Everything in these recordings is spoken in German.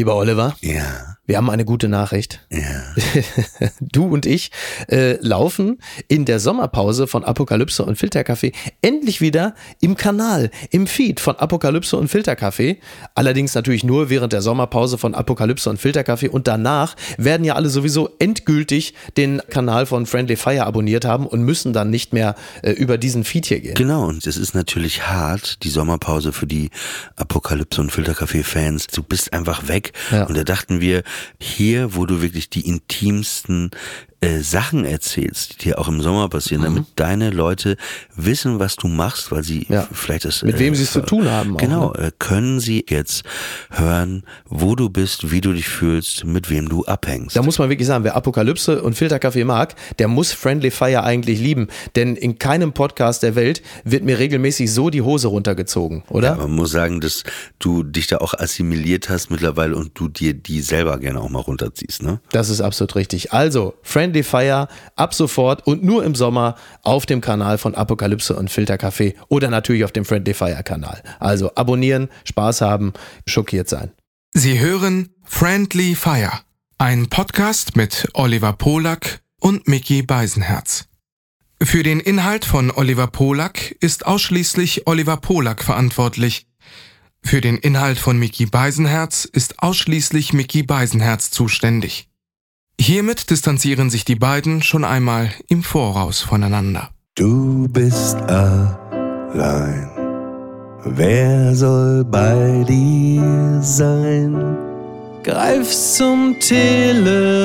Lieber Oliver, Ja, wir haben eine gute Nachricht. ja. Du und ich äh, laufen in der Sommerpause von Apokalypse und Filterkaffee endlich wieder im Kanal, im Feed von Apokalypse und Filterkaffee. Allerdings natürlich nur während der Sommerpause von Apokalypse und Filterkaffee und danach werden ja alle sowieso endgültig den Kanal von Friendly Fire abonniert haben und müssen dann nicht mehr äh, über diesen Feed hier gehen. Genau, und es ist natürlich hart, die Sommerpause für die Apokalypse und Filtercafé-Fans. Du bist einfach weg. Ja. Und da dachten wir, hier, wo du wirklich die intimsten äh, Sachen erzählst, die dir auch im Sommer passieren, damit deine Leute wissen, was du machst, weil sie Mhm. Ja. vielleicht das Mit äh, wem sie es zu tun haben. Auch, Genau, ne? äh, können sie jetzt hören, wo du bist, wie du dich fühlst, mit wem du abhängst. Da muss man wirklich sagen, wer Apokalypse und Filterkaffee mag, der muss Friendly Fire eigentlich lieben. Denn in keinem Podcast der Welt wird mir regelmäßig so die Hose runtergezogen, oder? Ja, man muss sagen, dass du dich da auch assimiliert hast mittlerweile und du dir die selber gerne auch mal runterziehst, ne? Das ist absolut richtig. Also, Friendly Fire ab sofort und nur im Sommer auf dem Kanal von Apokalypse und Filterkaffee oder natürlich auf dem Friendly Fire Kanal. Also abonnieren, Spaß haben, schockiert sein. Sie hören Friendly Fire, ein Podcast mit Oliver Polak und Mickey Beisenherz. Für den Inhalt von Oliver Polak ist ausschließlich Oliver Polak verantwortlich. Für den Inhalt von Mickey Beisenherz ist ausschließlich Mickey Beisenherz zuständig. Hiermit distanzieren sich die beiden schon einmal im Voraus voneinander. Du bist allein. Wer soll bei dir sein? Greif zum Telefon,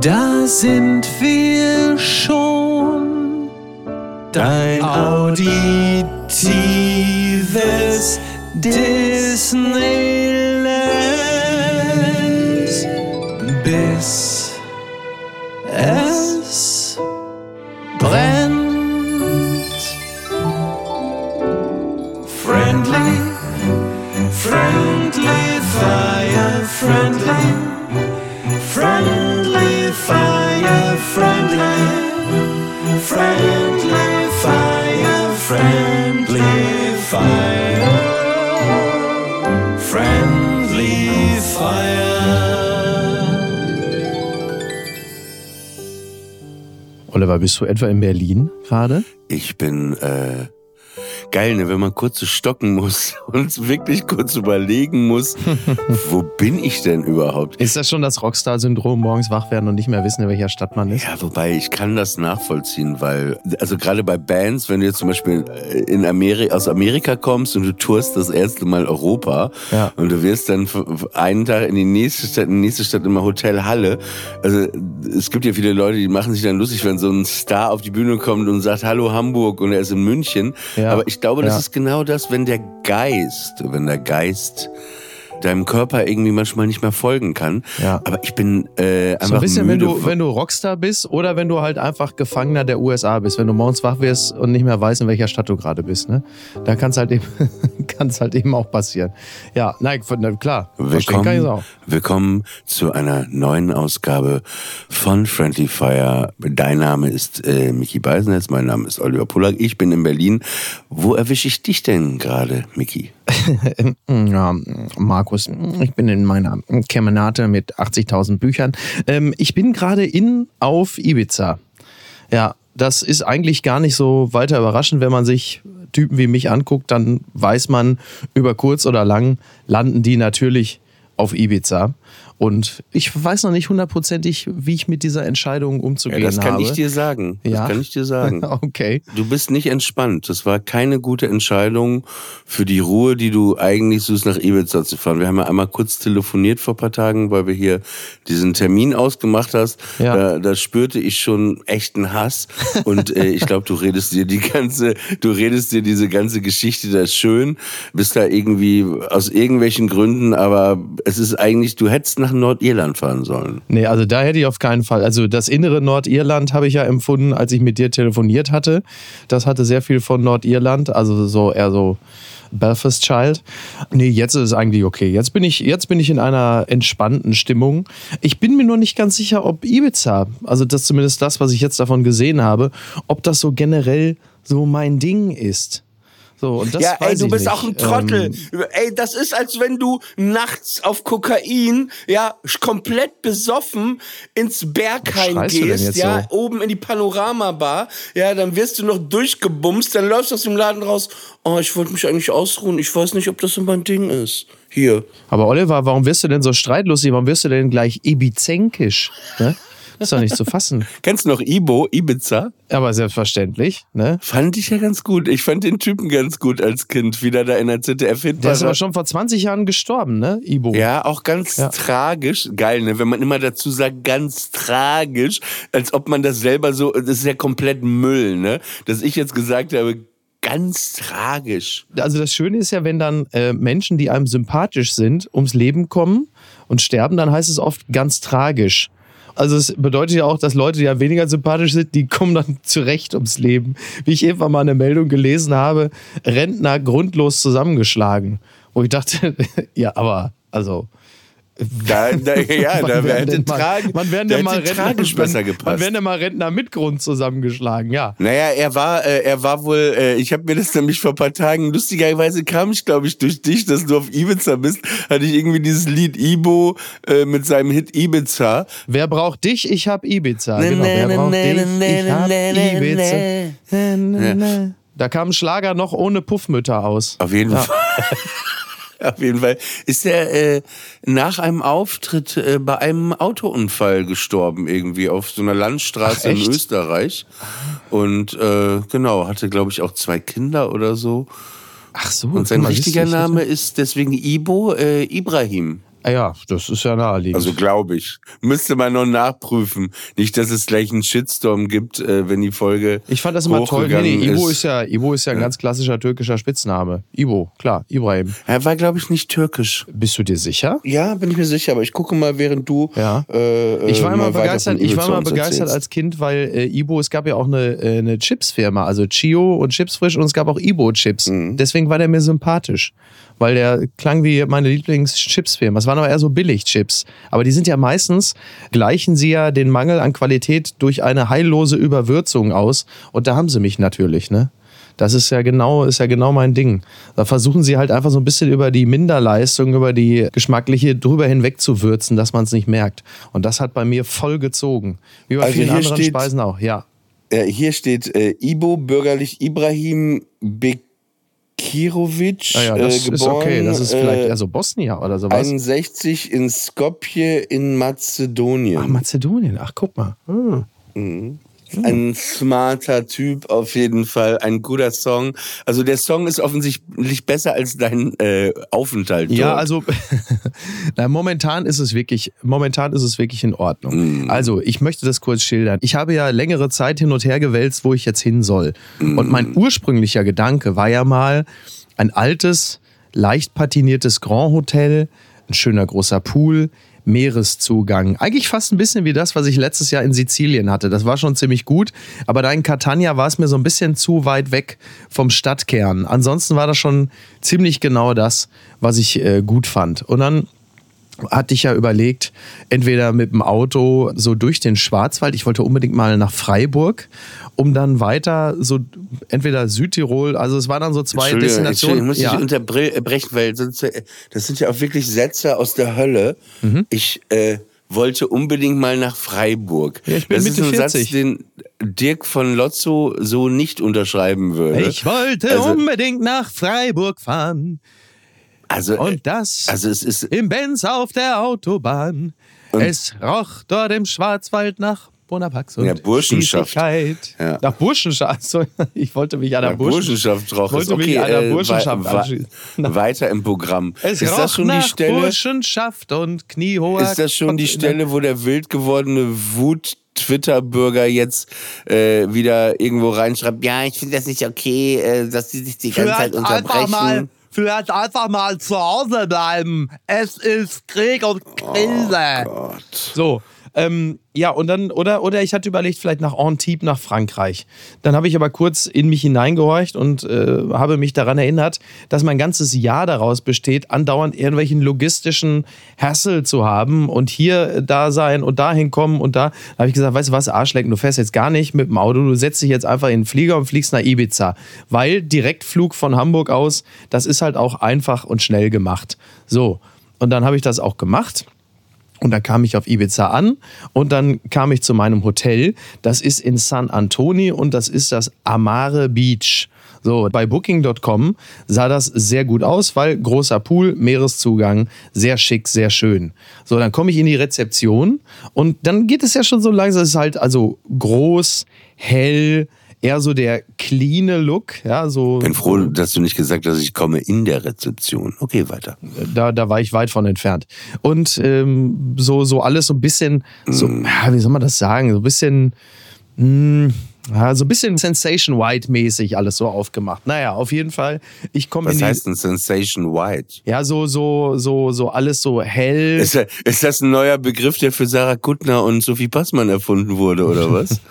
da sind wir schon. Dein auditives Disneyland, bis Oliver, bist du etwa in Berlin gerade? Ich bin äh, geil, ne, wenn man kurz so stocken muss und wirklich kurz überlegen muss, wo bin ich denn überhaupt? Ist das schon das Rockstar-Syndrom, morgens wach werden und nicht mehr wissen, in welcher Stadt man ist? Ja, wobei ich kann das nachvollziehen, weil, also gerade bei Bands, wenn du jetzt zum Beispiel in Ameri aus Amerika kommst und du tourst das erste Mal Europa Ja. und du wirst dann einen Tag in die nächste Stadt, in die nächste Stadt immer Hotel Halle. Also es gibt ja viele Leute, die machen sich dann lustig, wenn so ein Star auf die Bühne kommt und sagt Hallo Hamburg und er ist in München. Ja. Aber ich glaube, das Ja. ist genau das, wenn der Geist, wenn der Geist deinem Körper irgendwie manchmal nicht mehr folgen kann. Ja. Aber ich bin äh, einfach So ein bisschen, wenn müde du, von- wenn du Rockstar bist oder wenn du halt einfach Gefangener der USA bist, wenn du morgens wach wirst und nicht mehr weißt, in welcher Stadt du gerade bist, ne? Dann kann es halt eben, kann's halt eben auch passieren. Ja, nein, klar. Willkommen, willkommen zu einer neuen Ausgabe von Friendly Fire. Dein Name ist äh, Mickey Beisenherz, mein Name ist Oliver Pullack, ich bin in Berlin. Wo erwische ich dich denn gerade, Mickey? Ja, Markus, ich bin in meiner Kemenate mit 80.000 Büchern. Ähm, ich bin gerade in auf Ibiza. Ja, das ist eigentlich gar nicht so weiter überraschend, wenn man sich Typen wie mich anguckt, dann weiß man, über kurz oder lang landen die natürlich auf Ibiza. Und ich weiß noch nicht hundertprozentig, wie ich mit dieser Entscheidung umzugehen Ja, das kann habe. ich dir sagen. Das Ja. kann ich dir sagen. Okay. Du bist nicht entspannt. Das war keine gute Entscheidung für die Ruhe, die du eigentlich suchst, nach Ibiza zu fahren. Wir haben ja einmal kurz telefoniert vor ein paar Tagen, weil wir hier diesen Termin ausgemacht hast. Ja. Da, da spürte ich schon echten Hass. Und äh, ich glaube, du redest dir die ganze, du redest dir diese ganze Geschichte da schön, bist da irgendwie aus irgendwelchen Gründen, aber es ist eigentlich, du hättest nach Nordirland fahren sollen. Nee, also da hätte ich auf keinen Fall. Also das innere Nordirland habe ich ja empfunden, als ich mit dir telefoniert hatte. Das hatte sehr viel von Nordirland, also so eher so Belfast Child. Nee, jetzt ist es eigentlich okay. Jetzt bin ich, jetzt bin ich in einer entspannten Stimmung. Ich bin mir nur nicht ganz sicher, ob Ibiza, also das zumindest das, was ich jetzt davon gesehen habe, ob das so generell so mein Ding ist. So, und das ja, ey, du bist nicht. auch ein Trottel. Ähm, ey, das ist, als wenn du nachts auf Kokain, ja, komplett besoffen ins Berghain gehst, ja, so? oben in die Panoramabar, ja, dann wirst du noch durchgebumst, dann läufst du aus dem Laden raus. Oh, ich wollte mich eigentlich ausruhen. Ich weiß nicht, ob das so mein Ding ist. Hier. aber Oliver, warum wirst du denn so streitlustig? Warum wirst du denn gleich ibizenkisch? Ne? Das ist doch nicht zu fassen. Kennst du noch Ibo, Ibiza? Aber selbstverständlich, ne? Fand ich ja ganz gut. Ich fand den Typen ganz gut als Kind, wie der da in der ZDF Der ist aber schon vor 20 Jahren gestorben, ne? Ibo. Ja, auch ganz Ja. tragisch. Geil, ne? Wenn man immer dazu sagt, ganz tragisch, als ob man das selber so, das ist ja komplett Müll, ne? Dass ich jetzt gesagt habe, ganz tragisch. Also das Schöne ist ja, wenn dann äh, Menschen, die einem sympathisch sind, ums Leben kommen und sterben, dann heißt es oft ganz tragisch. Also es bedeutet ja auch, dass Leute, die ja weniger sympathisch sind, die kommen dann zurecht ums Leben. Wie ich irgendwann mal eine Meldung gelesen habe, Rentner grundlos zusammengeschlagen. Wo ich dachte, ja, aber also Da, da, ja, da werden tragisch, wann werden denn mal Rentner, besser gepasst. werden denn mal Rentner mit Grund zusammengeschlagen? Ja. Naja, er war, äh, er war wohl, äh, ich habe mir das nämlich vor ein paar Tagen, lustigerweise kam ich, glaube ich, durch dich, dass du auf Ibiza bist, hatte ich irgendwie dieses Lied Ibo äh, mit seinem Hit Ibiza. Wer braucht dich? Ich hab Ibiza. Genau, wer braucht dich? Ich hab Ibiza. Da kam ein Schlager noch ohne Puffmütter aus. Auf jeden Ja. Fall. Auf jeden Fall ist er äh, nach einem Auftritt äh, bei einem Autounfall gestorben, irgendwie auf so einer Landstraße Ach, in? Österreich. Und äh, genau, hatte, glaube ich, auch zwei Kinder oder so. Ach so. Und sein richtiger ich Name ist deswegen Ibo äh, Ibrahim. Ah ja, das ist ja naheliegend. Also glaube ich. Müsste man noch nachprüfen. Nicht, dass es gleich einen Shitstorm gibt, äh, wenn die Folge. ich fand das immer toll. Nee, nee, Ibo ist. ist ja, Ibo ist ja ein ganz klassischer türkischer Spitzname. Ibo, klar, Ibrahim. Er war, glaube ich, nicht türkisch. Bist du dir sicher? Ja, bin ich mir sicher, aber ich gucke mal, während du. Ja. Äh, Ich war äh, immer begeistert, ich war immer begeistert als Kind, weil äh, Ibo, es gab ja auch eine, äh, eine Chipsfirma, also Chio und Chipsfrisch und es gab auch Ibo Chips. Mhm. Deswegen war der mir sympathisch, weil der klang wie meine Lieblings-Chipsfirma. Es waren aber eher so Billig-Chips. Aber die sind ja meistens, gleichen sie ja den Mangel an Qualität durch eine heillose Überwürzung aus. Und da haben sie mich natürlich, ne? Das ist ja genau, ist ja genau mein Ding. Da versuchen sie halt einfach so ein bisschen über die Minderleistung, über die geschmackliche drüber hinweg zu würzen, dass man es nicht merkt. Und das hat bei mir voll gezogen. Wie bei Also vielen anderen Speisen auch, ja. Ja, hier steht äh, Ibo, bürgerlich Ibrahim Bekirovic, Ah ja, das äh, geboren, ist okay. Das ist vielleicht äh, eher so Bosnien oder sowas. 61 in Skopje in Mazedonien. Ach, Mazedonien. Ach, guck mal. Hm. Ein smarter Typ auf jeden Fall, ein guter Song. Also der Song ist offensichtlich besser als dein äh, Aufenthalt. Ja, dort. also na, momentan ist es wirklich, momentan ist es wirklich in Ordnung. Also ich möchte das kurz schildern. Ich habe ja längere Zeit hin und her gewälzt, wo ich jetzt hin soll. Und mein ursprünglicher Gedanke war ja mal ein altes, leicht patiniertes Grand Hotel, ein schöner großer Pool. Meereszugang. Eigentlich fast ein bisschen wie das, was ich letztes Jahr in Sizilien hatte. Das war schon ziemlich gut, aber da in Catania war es mir so ein bisschen zu weit weg vom Stadtkern. Ansonsten war das schon ziemlich genau das, was ich äh, gut fand. Und dann hatte ich ja überlegt, entweder mit dem Auto so durch den Schwarzwald, ich wollte unbedingt mal nach Freiburg, um dann weiter so entweder Südtirol, also es waren dann so zwei Destinationen. Entschuldigung, muss ja. ich unterbrechen, weil sonst, äh, das sind ja auch wirklich Sätze aus der Hölle. Mhm. Ich äh, wollte unbedingt mal nach Freiburg. Ja, ich bin das Mitte ist ein 40. Satz, den Dirk von Lotzo so nicht unterschreiben würde. ich wollte Also- unbedingt nach Freiburg fahren also, äh, und das also es ist im Benz auf der Autobahn. es roch dort im Schwarzwald nach Bonapax und Ja, Burschenschaft. Ja. Nach Burschenschaft. Also, ich wollte mich an der Ja, Burschen- Burschenschaft drauf. wollte mich okay, einer äh, Burschenschaft. Weiter im Programm. Es ist roch das schon nach die Stelle? Burschenschaft und kniehoher... Ist das schon die Stelle, wo der wild gewordene Wut Twitter-Bürger jetzt äh, wieder irgendwo reinschreibt, ja, ich finde das nicht okay, äh, dass die sich die ganze Zeit Vielleicht einfach unterbrechen. mal, vielleicht einfach mal zu Hause bleiben. Es ist Krieg und Krise. Oh Gott. so, Ähm, ja, und dann, oder, oder ich hatte überlegt, vielleicht nach Antibes, nach Frankreich. Dann habe ich aber kurz in mich hineingehorcht und äh, habe mich daran erinnert, dass mein ganzes Jahr daraus besteht, andauernd irgendwelchen logistischen Hassel zu haben und hier da sein und dahin kommen und da. Da habe ich gesagt, weißt du was, Arschlecken, du fährst jetzt gar nicht mit dem Auto, du setzt dich jetzt einfach in den Flieger und fliegst nach Ibiza. Weil Direktflug von Hamburg aus, das ist halt auch einfach und schnell gemacht. So. Und dann habe ich das auch gemacht. Und dann kam ich auf Ibiza an und dann kam ich zu meinem Hotel. Das ist in San Antonio und das ist das Amare Beach. So, bei Booking.com sah das sehr gut aus, weil großer Pool, Meereszugang, sehr schick, sehr schön. So, dann komme ich in die Rezeption und dann geht es ja schon so langsam. Es ist halt also groß, hell, eher so der cleane Look. Ja, so, Bin froh, dass du nicht gesagt hast, ich komme in der Rezeption. Okay, weiter. da, da war ich weit von entfernt. Und ähm, so, so alles so ein bisschen, so, ja, wie soll man das sagen, so ein bisschen, mh, ja, so ein bisschen Sensation White-mäßig alles so aufgemacht. Naja, auf jeden Fall, ich komme in Was heißt ein Sensation White? Ja, so, so, so, so alles so hell. Ist, da- ist das ein neuer Begriff, der für Sarah Kuttner und Sophie Passmann erfunden wurde, oder was?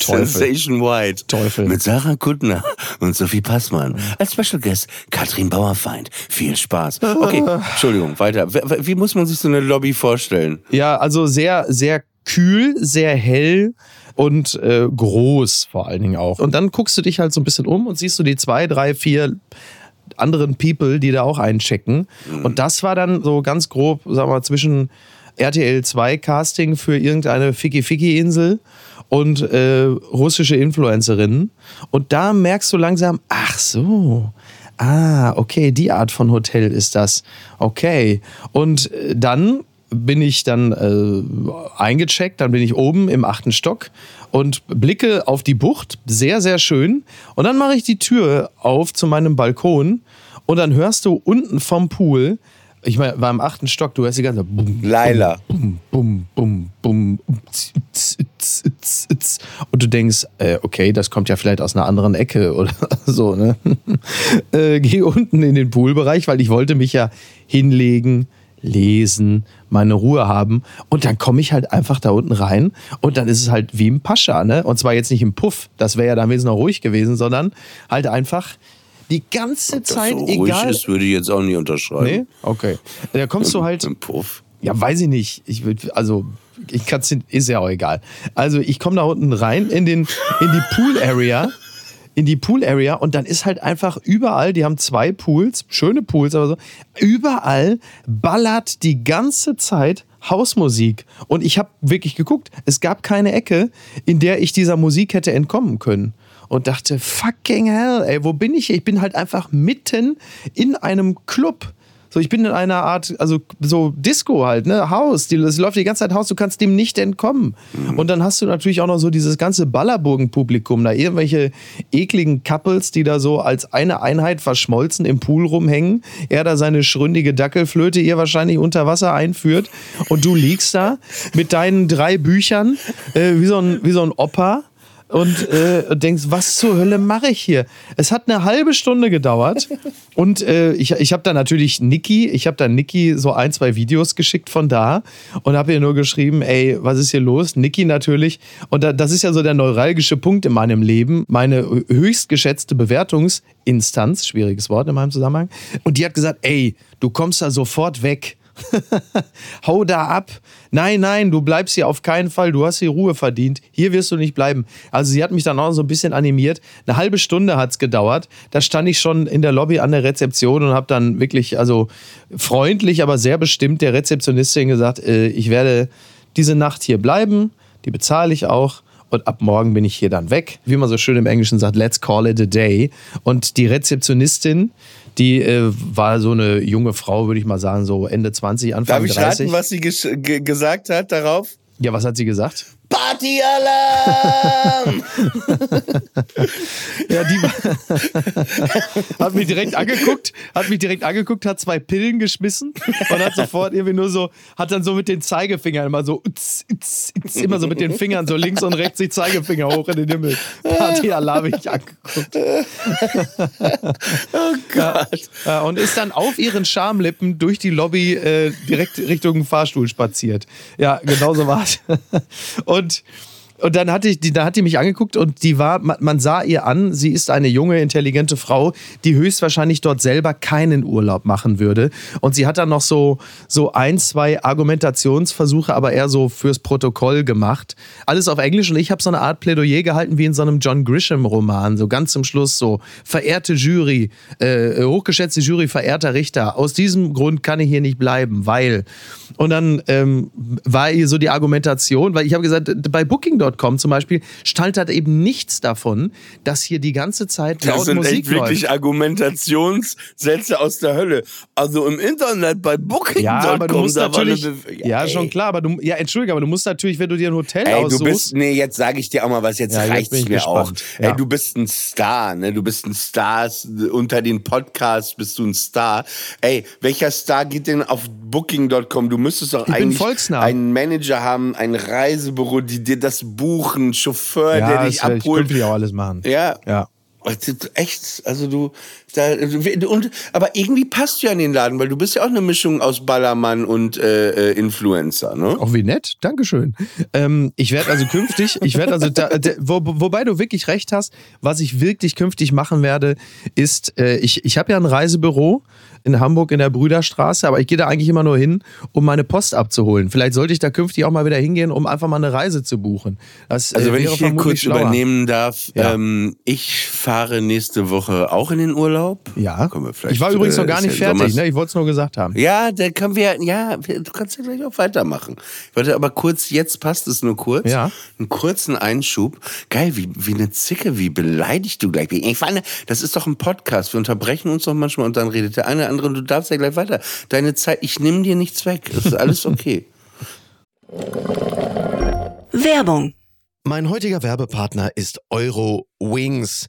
Teufel. Sensation White. Teufel. Mit Sarah Kuttner und Sophie Passmann. Als Special Guest Katrin Bauerfeind. Viel Spaß. Okay, Entschuldigung, weiter. Wie muss man sich so eine Lobby vorstellen? Ja, also sehr, sehr kühl, sehr hell und äh, groß vor allen Dingen auch. Und dann guckst du dich halt so ein bisschen um und siehst du die zwei, drei, vier anderen People, die da auch einchecken. Und das war dann so ganz grob, sagen wir mal, zwischen RTL 2 Casting für irgendeine Ficky-Ficky-Insel und äh, russische Influencerinnen. Und da merkst du langsam, ach so, ah, okay, die Art von Hotel ist das. Okay. Und äh, dann bin ich dann äh, eingecheckt, dann bin ich oben im achten Stock und blicke auf die Bucht, sehr, sehr schön. Und dann mache ich die Tür auf zu meinem Balkon und dann hörst du unten vom Pool, ich meine, war im achten Stock, du hörst die ganze Bum, Laila. bum, bum, bum, bum, tz, tz, tz, tz, tz. und du denkst, äh, okay, das kommt ja vielleicht aus einer anderen Ecke oder so, ne? äh, geh unten in den Poolbereich, weil ich wollte mich ja hinlegen, lesen, meine Ruhe haben und dann komme ich halt einfach da unten rein und dann ist es halt wie im Pascha, ne? Und zwar jetzt nicht im Puff, das wäre ja dann wenigstens noch ruhig gewesen, sondern halt einfach die ganze Das Zeit, so ruhig egal. ist, würde ich jetzt auch nicht unterschreiben. Nee? Okay. Da kommst du halt. Im Puff. Ja, weiß ich nicht. Ich würd, also ich kann's, ist ja auch egal. Also ich komme da unten rein in den in die Pool Area, in die Pool Area und dann ist halt einfach überall, die haben zwei Pools, schöne Pools, aber so überall ballert die ganze Zeit Hausmusik und ich habe wirklich geguckt, es gab keine Ecke, in der ich dieser Musik hätte entkommen können. Und dachte, fucking hell, ey, wo bin ich hier? Ich bin halt einfach mitten in einem Club. So, ich bin in einer Art, also so Disco halt, ne? Haus. Die, das läuft die ganze Zeit Haus, du kannst dem nicht entkommen. Und dann hast du natürlich auch noch so dieses ganze Ballerburgen-Publikum, da irgendwelche ekligen Couples, die da so als eine Einheit verschmolzen im Pool rumhängen. Er da seine schründige Dackelflöte ihr wahrscheinlich unter Wasser einführt. Und du liegst da mit deinen drei Büchern, äh, wie, so ein, wie so ein Opa und äh, denkst, was zur Hölle mache ich hier? Es hat eine halbe Stunde gedauert und äh, ich, ich habe da natürlich Niki, ich habe da Niki so ein, zwei Videos geschickt von da und habe ihr nur geschrieben, ey, was ist hier los? Niki natürlich und da, das ist ja so der neuralgische Punkt in meinem Leben, meine höchst geschätzte Bewertungsinstanz, schwieriges Wort in meinem Zusammenhang und die hat gesagt, ey, du kommst da sofort weg. Hau da ab. Nein, nein, du bleibst hier auf keinen Fall. Du hast hier Ruhe verdient. Hier wirst du nicht bleiben. Also sie hat mich dann auch so ein bisschen animiert. Eine halbe Stunde hat es gedauert. Da stand ich schon in der Lobby an der Rezeption und habe dann wirklich, also freundlich, aber sehr bestimmt der Rezeptionistin gesagt, äh, ich werde diese Nacht hier bleiben. Die bezahle ich auch. Und ab morgen bin ich hier dann weg. Wie man so schön im Englischen sagt, let's call it a day. Und die Rezeptionistin, die äh, war so eine junge Frau, würde ich mal sagen, so Ende 20, Anfang Darf ich 30. raten, was sie ge gesagt hat darauf? Ja, was hat sie gesagt? Partyalarm! ja, die hat mich direkt angeguckt, hat mich direkt angeguckt, hat zwei Pillen geschmissen und hat sofort irgendwie nur so, hat dann so mit den Zeigefingern immer so, utz, utz, utz, immer so mit den Fingern so links und rechts die Zeigefinger hoch in den Himmel. Partyalarm ich angeguckt. oh Gott. Ja, und ist dann auf ihren Schamlippen durch die Lobby äh, direkt Richtung Fahrstuhl spaziert. Ja, genau so war es. Und and und dann hatte die, da hat die mich angeguckt und die war, man, sah ihr an, sie ist eine junge, intelligente Frau, die höchstwahrscheinlich dort selber keinen Urlaub machen würde. Und sie hat dann noch so, so ein, zwei Argumentationsversuche, aber eher so fürs Protokoll gemacht. Alles auf Englisch und ich habe so eine Art Plädoyer gehalten wie in so einem John Grisham-Roman, so ganz zum Schluss so, verehrte Jury, äh, hochgeschätzte Jury, verehrter Richter, aus diesem Grund kann ich hier nicht bleiben, weil. Und dann ähm, war ihr so die Argumentation, weil ich habe gesagt, bei Booking Booking.com zum Beispiel staltert eben nichts davon, dass hier die ganze Zeit laut das sind Musik echt wirklich läuft. Argumentationssätze aus der Hölle. Also im Internet bei Booking.com. Ja, aber du musst natürlich, ja, ey. schon klar, aber du, ja, entschuldige, aber du musst natürlich, wenn du dir ein Hotel Ey, du aussuchst, bist, nee, jetzt sage ich dir auch mal was, jetzt Ja, jetzt reicht's ich mir auch. gespannt. Ja. Ey, du bist ein Star, ne? Du bist ein Star, unter den Podcasts bist du ein Star. Ey, welcher Star geht denn auf Booking.com? Du müsstest doch Ich eigentlich einen Manager haben, ein Reisebüro, die dir das buchen, Chauffeur, ja, der das dich werde ich abholt. künftig auch alles machen. Ja. Ja. Das ist Echt, also du, da, und, aber irgendwie passt du ja in den Laden, weil du bist ja auch eine Mischung aus Ballermann und äh, äh, Influencer, ne? Auch wie nett, Dankeschön. Ähm, ich werde also künftig, ich werde also, da, da, wo, wobei du wirklich recht hast, was ich wirklich künftig machen werde, ist, äh, ich, ich habe ja ein Reisebüro in Hamburg in der Brüderstraße, aber ich gehe da eigentlich immer nur hin, um meine Post abzuholen. Vielleicht sollte ich da künftig auch mal wieder hingehen, um einfach mal eine Reise zu buchen. Das, Also äh, wenn wäre ich hier kurz schlauer. übernehmen darf, Ja. ähm, ich fahre nächste Woche auch in den Urlaub. Ja, Kommen wir vielleicht, ich war übrigens noch gar nicht fertig, ne? ich wollte es nur gesagt haben. Ja, da können wir, ja, du kannst ja gleich auch weitermachen. Ich wollte aber kurz, jetzt passt es nur kurz. Ja. Einen kurzen Einschub. Geil, wie, wie eine Zicke, wie beleidigt du gleich. Ich fand, das ist doch ein Podcast. Wir unterbrechen uns doch manchmal und dann redet der eine oder andere und du darfst ja gleich weiter. Deine Zeit, ich nehme dir nichts weg. Das ist alles okay. Werbung. Mein heutiger Werbepartner ist Euro Wings.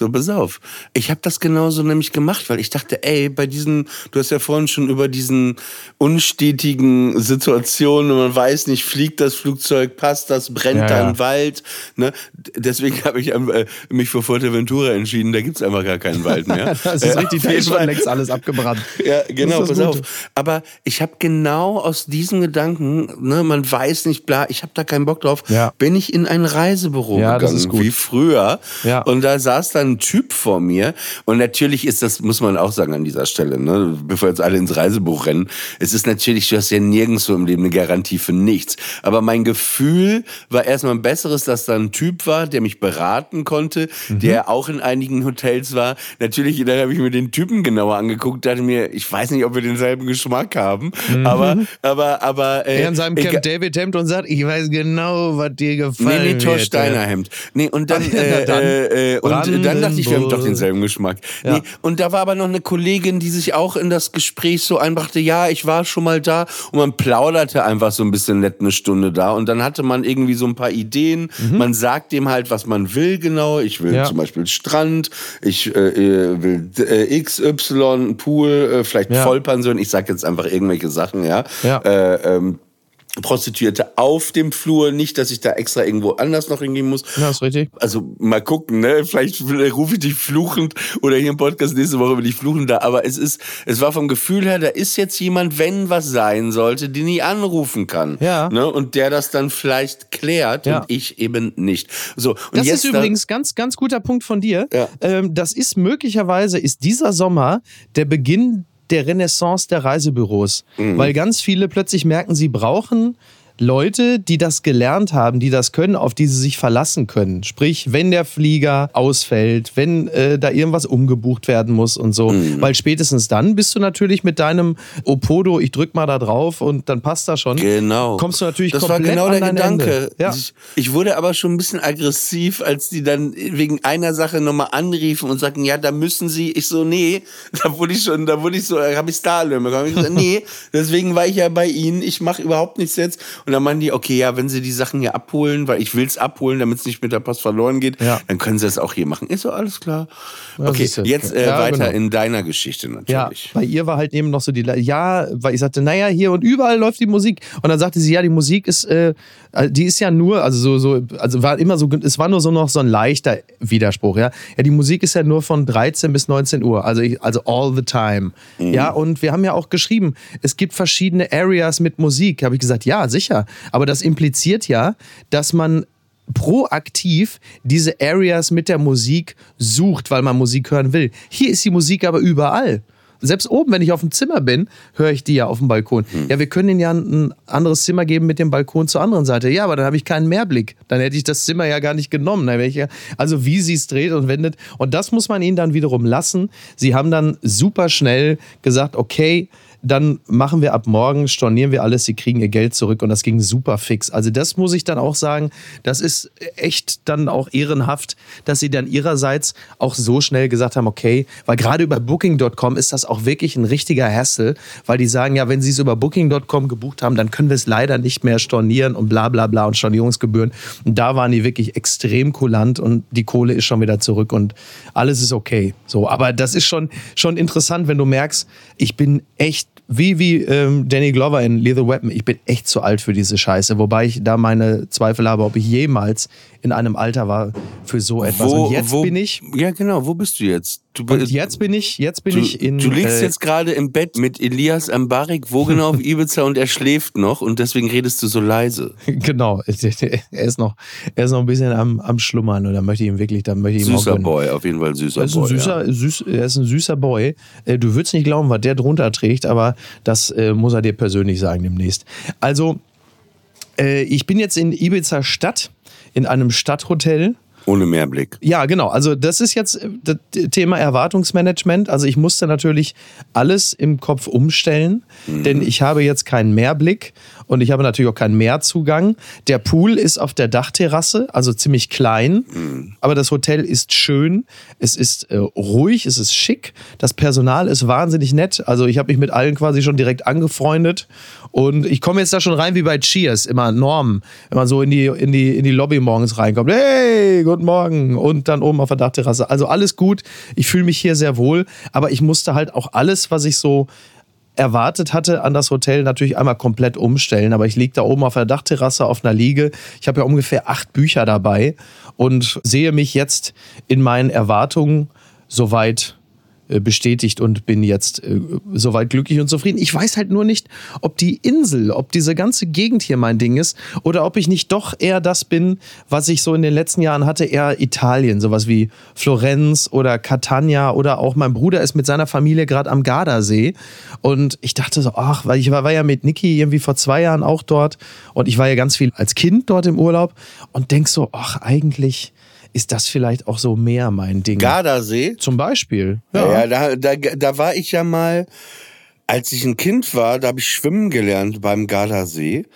So, pass auf. Ich habe das genauso nämlich gemacht, weil ich dachte, ey, bei diesen, du hast ja vorhin schon über diesen unstetigen Situationen, man weiß nicht, fliegt das Flugzeug, passt das, brennt Ja, da ja. ein Wald. Ne? Deswegen habe ich äh, mich für Fuerteventura entschieden, da gibt's einfach gar keinen Wald mehr. Das ist Äh, richtig, da ist schon längst alles abgebrannt. Ja, genau, pass das auf. Aber ich habe genau aus diesem Gedanken, ne, man weiß nicht, bla, ich habe da keinen Bock drauf, Ja. bin ich in ein Reisebüro Ja, gegangen, wie früher. Ja. Und da saß dann ein Typ vor mir. Und natürlich ist das, muss man auch sagen an dieser Stelle, ne, bevor jetzt alle ins Reisebuch rennen, es ist natürlich, du hast ja nirgendwo im Leben eine Garantie für nichts. Aber mein Gefühl war erstmal ein besseres, dass da ein Typ war, der mich beraten konnte, Mhm. der auch in einigen Hotels war. Natürlich, dann habe ich mir den Typen genauer angeguckt, dachte mir, ich weiß nicht, ob wir denselben Geschmack haben, aber, aber, aber, äh, Mhm. Er in seinem Camp David Hemd und sagt, ich weiß genau, was dir gefallen Nee, nee, Thor wird. Steiner Hemd. Nee, und dann, äh, dann. äh, äh, und dann dachte ich, wir haben doch denselben Geschmack. Ja. Nee, und da war aber noch eine Kollegin, die sich auch in das Gespräch so einbrachte, ja, ich war schon mal da und man plauderte einfach so ein bisschen nett eine Stunde da und dann hatte man irgendwie so ein paar Ideen. Man sagt dem halt, was man will genau. Ich will Mhm. Ja. zum Beispiel Strand, ich äh, äh, will äh, XY, Pool, äh, vielleicht Ja. Vollpension. Ich sag jetzt einfach irgendwelche Sachen, ja. Ja. Äh, ähm, Prostituierte auf dem Flur, nicht, dass ich da extra irgendwo anders noch hingehen muss. Ja, ist richtig. Also mal gucken, ne? Vielleicht rufe ich dich fluchend oder hier im Podcast nächste Woche bin ich fluchend da. Aber es ist, es war vom Gefühl her, da ist jetzt jemand, wenn was sein sollte, den ich anrufen kann. Ja. Ne? Und der das dann vielleicht klärt Ja. und ich eben nicht. So, und Das jetzt ist übrigens ganz, ganz guter Punkt von dir. Ja. Ähm, das ist möglicherweise, ist dieser Sommer der Beginn der Renaissance der Reisebüros. Mhm. Weil ganz viele plötzlich merken, sie brauchen Leute, die das gelernt haben, die das können, auf die sie sich verlassen können. Sprich, wenn der Flieger ausfällt, wenn äh, da irgendwas umgebucht werden muss und so. Mhm. Weil spätestens dann bist du natürlich mit deinem Opodo, ich drück mal da drauf und dann passt das schon. Genau. Kommst du natürlich Das war komplett genau an der Gedanke. Ja. Ich, ich wurde aber schon ein bisschen aggressiv, als die dann wegen einer Sache nochmal anriefen und sagten, ja, da müssen sie. Ich so, nee, da wurde ich schon, da wurde ich so, habe ich Starlöhne bekommen. Ich so, nee, deswegen war ich ja bei ihnen. Ich mache überhaupt nichts jetzt. Und dann meinen die, okay, ja, wenn sie die Sachen hier abholen, weil ich will's abholen, damit es nicht mit der Post verloren geht, Ja. dann können sie das auch hier machen. Ist so alles klar. Ja, okay, siehste. jetzt äh, Ja, weiter genau. in deiner Geschichte Ja, natürlich. bei ihr war halt eben noch so die, ja, weil ich sagte, naja, hier und überall läuft die Musik. Und dann sagte sie, ja, die Musik ist, äh, die ist ja nur, also so, so, also war immer so, es war nur so noch so ein leichter Widerspruch, ja. Ja, die Musik ist ja nur von 13 bis 19 Uhr, also, ich, also all the time. Ja, und wir haben ja auch geschrieben, es gibt verschiedene Areas mit Musik. Habe ich gesagt, ja, sicher. Aber das impliziert ja, dass man proaktiv diese Areas mit der Musik sucht, weil man Musik hören will. Hier ist die Musik aber überall. Selbst oben, wenn ich auf dem Zimmer bin, höre ich die ja auf dem Balkon. Ja, wir können ihnen ja ein anderes Zimmer geben mit dem Balkon zur anderen Seite. Ja, aber dann habe ich keinen Mehrblick. Dann hätte ich das Zimmer ja gar nicht genommen. Ja, also wie sie es dreht und wendet. Und das muss man ihnen dann wiederum lassen. Sie haben dann super schnell gesagt, okay, dann machen wir ab morgen, stornieren wir alles, sie kriegen ihr Geld zurück und das ging super fix. Also das muss ich dann auch sagen, das ist echt dann auch ehrenhaft, dass sie dann ihrerseits auch so schnell gesagt haben, okay, weil gerade über Booking.com ist das auch wirklich ein richtiger Hassel, weil die sagen, ja, wenn sie es über Booking.com gebucht haben, dann können wir es leider nicht mehr stornieren und bla bla bla und Stornierungsgebühren. Und da waren die wirklich extrem kulant und die Kohle ist schon wieder zurück und alles ist okay. So, aber das ist schon, schon interessant, wenn du merkst, ich bin echt wie, wie ähm, Danny Glover in Lethal Weapon, ich bin echt zu alt für diese Scheiße. Wobei ich da meine Zweifel habe, ob ich jemals in einem Alter war für so etwas. und jetzt bin ich. Ja, genau. Wo bist du jetzt? Du, Und jetzt bin ich, jetzt bin du, ich in. du liegst äh, jetzt gerade im Bett mit Elias Ambarik, wo genau auf Ibiza und er schläft noch und deswegen redest du so leise. Genau, er ist noch, er ist noch ein bisschen am, am Schlummern und da möchte ich ihm wirklich, da möchte ich ihm Süßer. Boy, auf jeden Fall süßer Er ist ein Boy. süßer, ja. süß, er ist ein süßer Boy. Äh, Du würdest nicht glauben, was der drunter trägt, aber das äh, muss er dir persönlich sagen demnächst. Also, äh, ich bin jetzt in Ibiza Stadt, in einem Stadthotel. Ohne Mehrblick. Ja, genau. Also das ist jetzt äh, das Thema Erwartungsmanagement. Also ich musste natürlich alles im Kopf umstellen, denn ich habe jetzt keinen Mehrblick und ich habe natürlich auch keinen Mehrzugang. Der Pool ist auf der Dachterrasse, also ziemlich klein, aber das Hotel ist schön, es ist äh, ruhig, es ist schick, das Personal ist wahnsinnig nett. Also ich habe mich mit allen quasi schon direkt angefreundet und ich komme jetzt da schon rein wie bei Cheers, immer Norm, wenn man so in die, in die, in die Lobby morgens reinkommt. Hey, guten Morgen. Und dann oben auf der Dachterrasse. Also alles gut. Ich fühle mich hier sehr wohl. Aber ich musste halt auch alles, was ich so erwartet hatte an das Hotel, natürlich einmal komplett umstellen. Aber ich liege da oben auf der Dachterrasse auf einer Liege. Ich habe ja ungefähr acht Bücher dabei und sehe mich jetzt in meinen Erwartungen soweit bestätigt und bin jetzt äh, soweit glücklich und zufrieden. Ich weiß halt nur nicht, ob die Insel, ob diese ganze Gegend hier mein Ding ist oder ob ich nicht doch eher das bin, was ich so in den letzten Jahren hatte, eher Italien, sowas wie Florenz oder Catania oder auch mein Bruder ist mit seiner Familie gerade am Gardasee und ich dachte so, ach, weil ich war, war ja mit Niki irgendwie vor zwei Jahren auch dort und ich war ja ganz viel als Kind dort im Urlaub und denk so, ach, eigentlich ist das vielleicht auch so mehr mein Ding. Gardasee? Zum Beispiel. Ja, ja da, da, da war ich ja mal, als ich ein Kind war, da habe ich schwimmen gelernt beim Gardasee.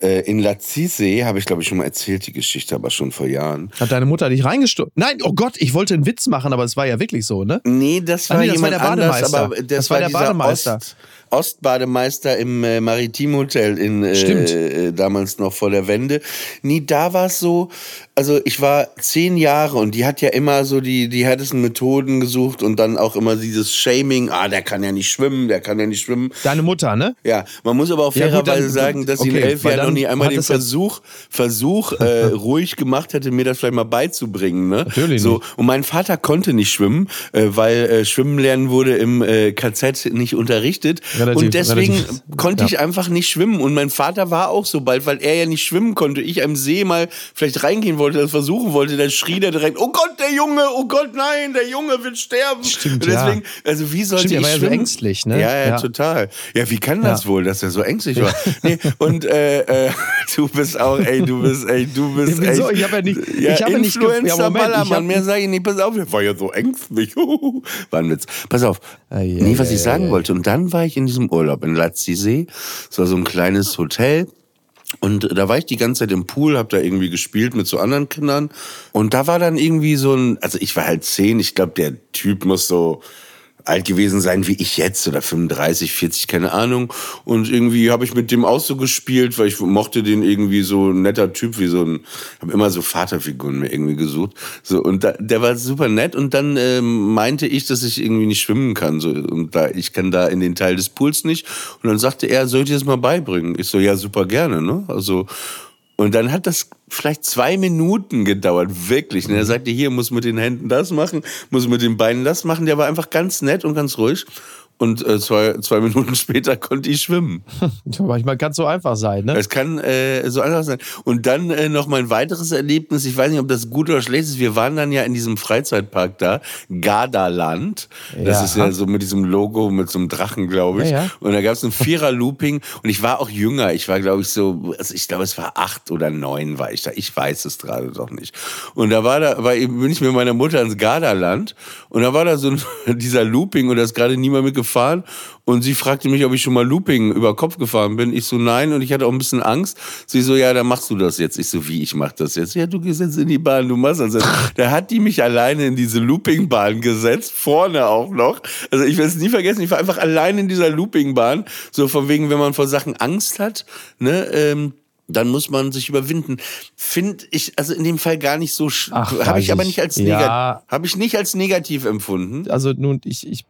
Äh, in Lazisee habe ich, glaube ich, schon mal erzählt, die Geschichte, aber schon vor Jahren. Hat deine Mutter dich reingestürzt? Nein, oh Gott, ich wollte einen Witz machen, aber es war ja wirklich so, ne? Nee, das war, Ah, nee, das war jemand der anders, Bademeister. aber das, Das war der dieser Bademeister. Ost, Ostbademeister im äh, Maritimhotel in äh, Stimmt. äh, damals noch vor der Wende. Nie da war es so, also ich war zehn Jahre und die hat ja immer so die, die härtesten Methoden gesucht und dann auch immer dieses Shaming, ah, der kann ja nicht schwimmen, der kann ja nicht schwimmen. Deine Mutter, ne? Ja, man muss aber auch Ja, fairerweise sagen, dass sie in elf Jahren noch nie einmal den ja- Versuch, Versuch äh, ruhig gemacht hätte, mir das vielleicht mal beizubringen. Ne? Natürlich so, nicht. Und mein Vater konnte nicht schwimmen, äh, weil äh, Schwimmen lernen wurde im äh, KZ nicht unterrichtet. Relativ- und deswegen relativ- konnte ja. ich einfach nicht schwimmen. Und mein Vater war auch so bald, weil er ja nicht schwimmen konnte. Ich am See mal vielleicht reingehen wollte, das versuchen wollte, dann schrie der direkt, oh Gott, der Junge, oh Gott, nein, der Junge wird sterben. Stimmt, und deswegen, ja. also wie sollte Stimmt, er ich war ja so schwimmen? ängstlich, ne? Ja, ja, Ja. total. Ja, wie kann das wohl, dass er so ängstlich war? Nee, und äh, äh, du bist auch, ey, du bist, ey, du bist Ja, wieso? echt. Ich hab ja nicht- ja, ich habe nicht ja, Moment, ich Ballermann, hab- mehr sage ich nicht, pass auf, der war ja so ängstlich. War ein Witz. Pass auf. Ei, ei, nee, was ich sagen wollte. Und dann war ich in diesem Urlaub in Lazisee. Es war so ein kleines Hotel. Und da war ich die ganze Zeit im Pool, hab da irgendwie gespielt mit so anderen Kindern. Und da war dann irgendwie so ein, also ich war halt zehn, ich glaube, der Typ muss so alt gewesen sein wie ich jetzt oder 35, 40, keine Ahnung. Und irgendwie habe ich mit dem auch so gespielt, weil ich mochte den irgendwie so ein netter Typ, wie so ein, habe immer so Vaterfiguren mir irgendwie gesucht. So und da, der war super nett und dann ähm, meinte ich, dass ich irgendwie nicht schwimmen kann. So und da ich kann da in den Teil des Pools nicht. Und dann sagte er, soll ich dir das mal beibringen? Ich so ja super gerne, ne? Also und dann hat das vielleicht zwei Minuten gedauert, wirklich. Und er sagte, hier muss mit den Händen das machen, muss mit den Beinen das machen. Der war einfach ganz nett und ganz ruhig. Und äh, zwei, zwei Minuten später konnte ich schwimmen. Manchmal kann es so einfach sein, ne? Es kann äh, so einfach sein. Und dann äh, noch mein weiteres Erlebnis, ich weiß nicht, ob das gut oder schlecht ist. Wir waren dann ja in diesem Freizeitpark da, Gardaland. Das Ja. ist ja so mit diesem Logo, mit so einem Drachen, glaube ich. Ja, ja. Und da gab es ein Vierer-Looping und ich war auch jünger. Ich war, glaube ich, so, also ich glaube, es war acht oder neun war ich da. Ich weiß es gerade doch nicht. Und da war da, war, bin ich mit meiner Mutter ins Gardaland und da war da so ein, dieser Looping und da ist gerade niemand mitgefahren. Und sie fragte mich, ob ich schon mal Looping über Kopf gefahren bin. Ich so, nein. Und ich hatte auch ein bisschen Angst. Sie so, ja, dann machst du das jetzt. Ich so, wie, ich mach das jetzt? Ja, du gehst jetzt in die Bahn, du machst das jetzt. Da hat die mich alleine in diese Loopingbahn gesetzt, vorne auch noch. Also ich werde es nie vergessen, ich war einfach alleine in dieser Loopingbahn. So von wegen, wenn man vor Sachen Angst hat, ne, ähm, dann muss man sich überwinden. Finde ich also in dem Fall gar nicht so. Habe ich aber ich. nicht als Ja. negativ. Habe ich nicht als negativ empfunden. also nun, ich, ich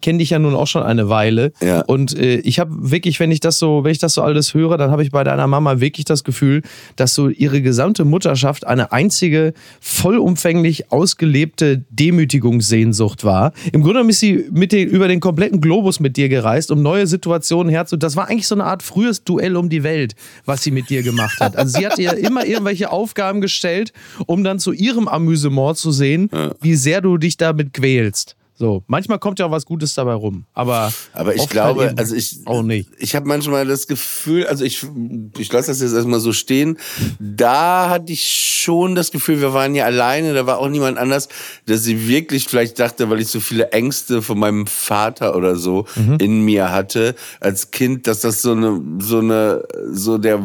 kenne dich ja nun auch schon eine Weile. Ja. Und äh, ich habe wirklich, wenn ich das so, wenn ich das so alles höre, dann habe ich bei deiner Mama wirklich das Gefühl, dass so ihre gesamte Mutterschaft eine einzige vollumfänglich ausgelebte Demütigungssehnsucht war. Im Grunde genommen ist sie mit den, über den kompletten Globus mit dir gereist, um neue Situationen herzu. Das war eigentlich so eine Art frühes Duell um die Welt, was sie mit dir gemacht hat. Also sie hat ihr immer irgendwelche Aufgaben gestellt, um dann zu ihrem Amüsement zu sehen, wie sehr du dich damit quälst. So, manchmal kommt ja auch was Gutes dabei rum, aber Aber ich glaube, halt also ich, auch nicht. ich habe manchmal das Gefühl, also ich, ich lasse das jetzt erstmal so stehen. Da hatte ich schon das Gefühl, wir waren ja alleine, da war auch niemand anders, dass sie wirklich vielleicht dachte, weil ich so viele Ängste von meinem Vater oder so Mhm. in mir hatte als Kind, dass das so eine, so eine, so der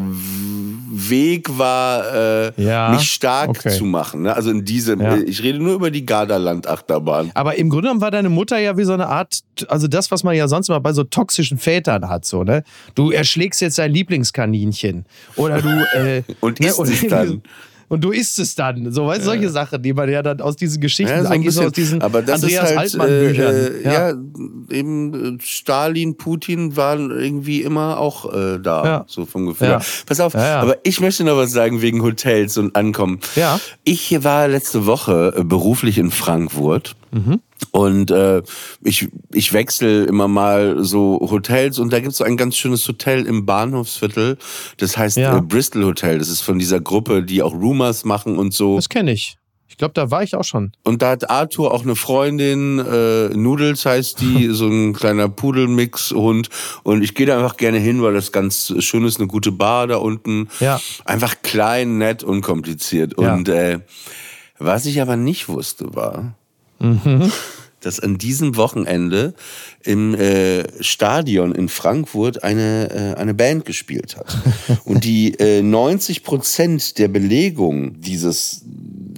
Weg war, äh, Ja, mich stark okay. zu machen. Ne? Also in diesem, Ja. ich rede nur über die Gardaland-Achterbahn. Aber im Grunde genommen war deine Mutter ja wie so eine Art, also das, was man ja sonst immer bei so toxischen Vätern hat, so, ne? Du erschlägst jetzt dein Lieblingskaninchen. Oder du, äh, Und ne, isst oder es dann. und du isst es dann. So, weißt du, solche Sachen, die man ja dann aus diesen Geschichten, Ja, so eigentlich so bisschen. aus diesen aber das Andreas halt, Altmann-Büchern. Äh, äh, ja. eben äh, Stalin, Putin waren irgendwie immer auch äh, da, Ja. so vom Gefühl. Ja. Pass auf, Ja, ja. aber ich möchte noch was sagen wegen Hotels und Ankommen. Ja. Ich war letzte Woche äh, beruflich in Frankfurt. Mhm. Und äh, ich, ich wechsle immer mal so Hotels und da gibt's so ein ganz schönes Hotel im Bahnhofsviertel. Das heißt Ja. äh, Bristol Hotel. Das ist von dieser Gruppe, die auch Rumors machen und so. Das kenne ich. Ich glaube, da war ich auch schon. Und da hat Arthur auch eine Freundin, äh, Noodles heißt die, so ein kleiner Pudelmix-Hund. Und ich gehe da einfach gerne hin, weil das ganz schön ist, eine gute Bar da unten. Ja. Einfach klein, nett, unkompliziert. Ja. Und äh, was ich aber nicht wusste, war, dass an diesem Wochenende im äh, Stadion in Frankfurt eine, äh, eine Band gespielt hat. Und die äh, 90 Prozent der Belegung dieses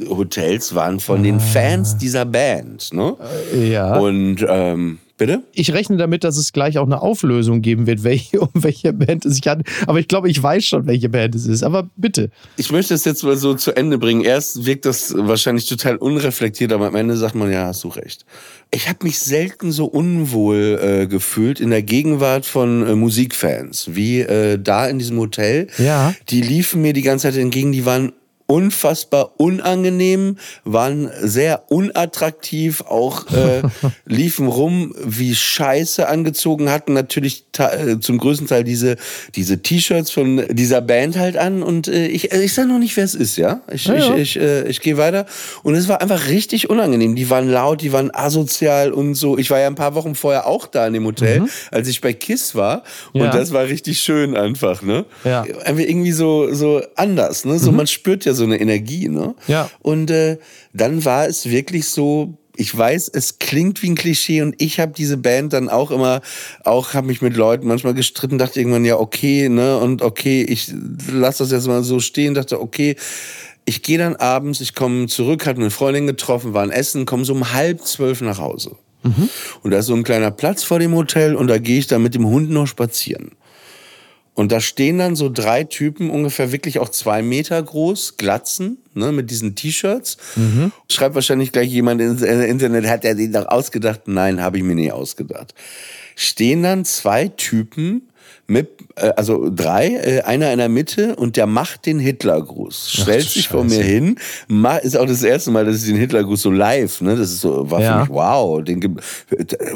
Hotels waren von den Fans dieser Band. Ne? Ja. Und ähm, bitte? ich rechne damit, dass es gleich auch eine Auflösung geben wird, welche, um welche Band es sich handelt. Aber ich glaube, ich weiß schon, welche Band es ist. Aber bitte. Ich möchte das jetzt mal so zu Ende bringen. Erst wirkt das wahrscheinlich total unreflektiert, aber am Ende sagt man, ja, hast du recht. Ich habe mich selten so unwohl äh, gefühlt in der Gegenwart von äh, Musikfans wie äh, da in diesem Hotel. Ja. Die liefen mir die ganze Zeit entgegen, die waren unfassbar unangenehm, waren sehr unattraktiv, auch äh, liefen rum wie Scheiße angezogen, hatten natürlich äh, zum größten Teil diese diese T-Shirts von dieser Band halt an und äh, ich äh, ich sag noch nicht, wer es ist, ja? Ich Ja, ja. ich ich, äh, ich gehe weiter und es war einfach richtig unangenehm. Die waren laut, die waren asozial und so. Ich war ja ein paar Wochen vorher auch da in dem Hotel, als ich bei Kiss war und Mhm. Ja. das war richtig schön einfach, ne? Ja. einfach irgendwie so so anders, ne? So man spürt ja so eine Energie, ne? Mhm. Ja. Und äh, dann war es wirklich so. Ich weiß, es klingt wie ein Klischee und ich habe diese Band dann auch immer, auch habe mich mit Leuten manchmal gestritten, dachte irgendwann ja okay, ne und okay, ich lasse das jetzt mal so stehen, dachte okay, ich gehe dann abends, ich komme zurück, hatte eine Freundin getroffen, war ein Essen, komme so um halb zwölf nach Hause. Und da ist so ein kleiner Platz vor dem Hotel und da gehe ich dann mit dem Hund noch spazieren. Und da stehen dann so drei Typen, ungefähr wirklich auch zwei Meter groß, Glatzen, ne, mit diesen T-Shirts. Schreibt wahrscheinlich gleich jemand ins äh, Internet, hat er den doch ausgedacht? Nein, habe ich mir nie ausgedacht. Stehen dann zwei Typen mit, äh, also drei, äh, einer in der Mitte und der macht den Hitlergruß. Stellt sich vor mir hin, ma- ist auch das erste Mal, dass ich den Hitlergruß so live, ne, das ist so, war Ja. für mich wow, den, ge-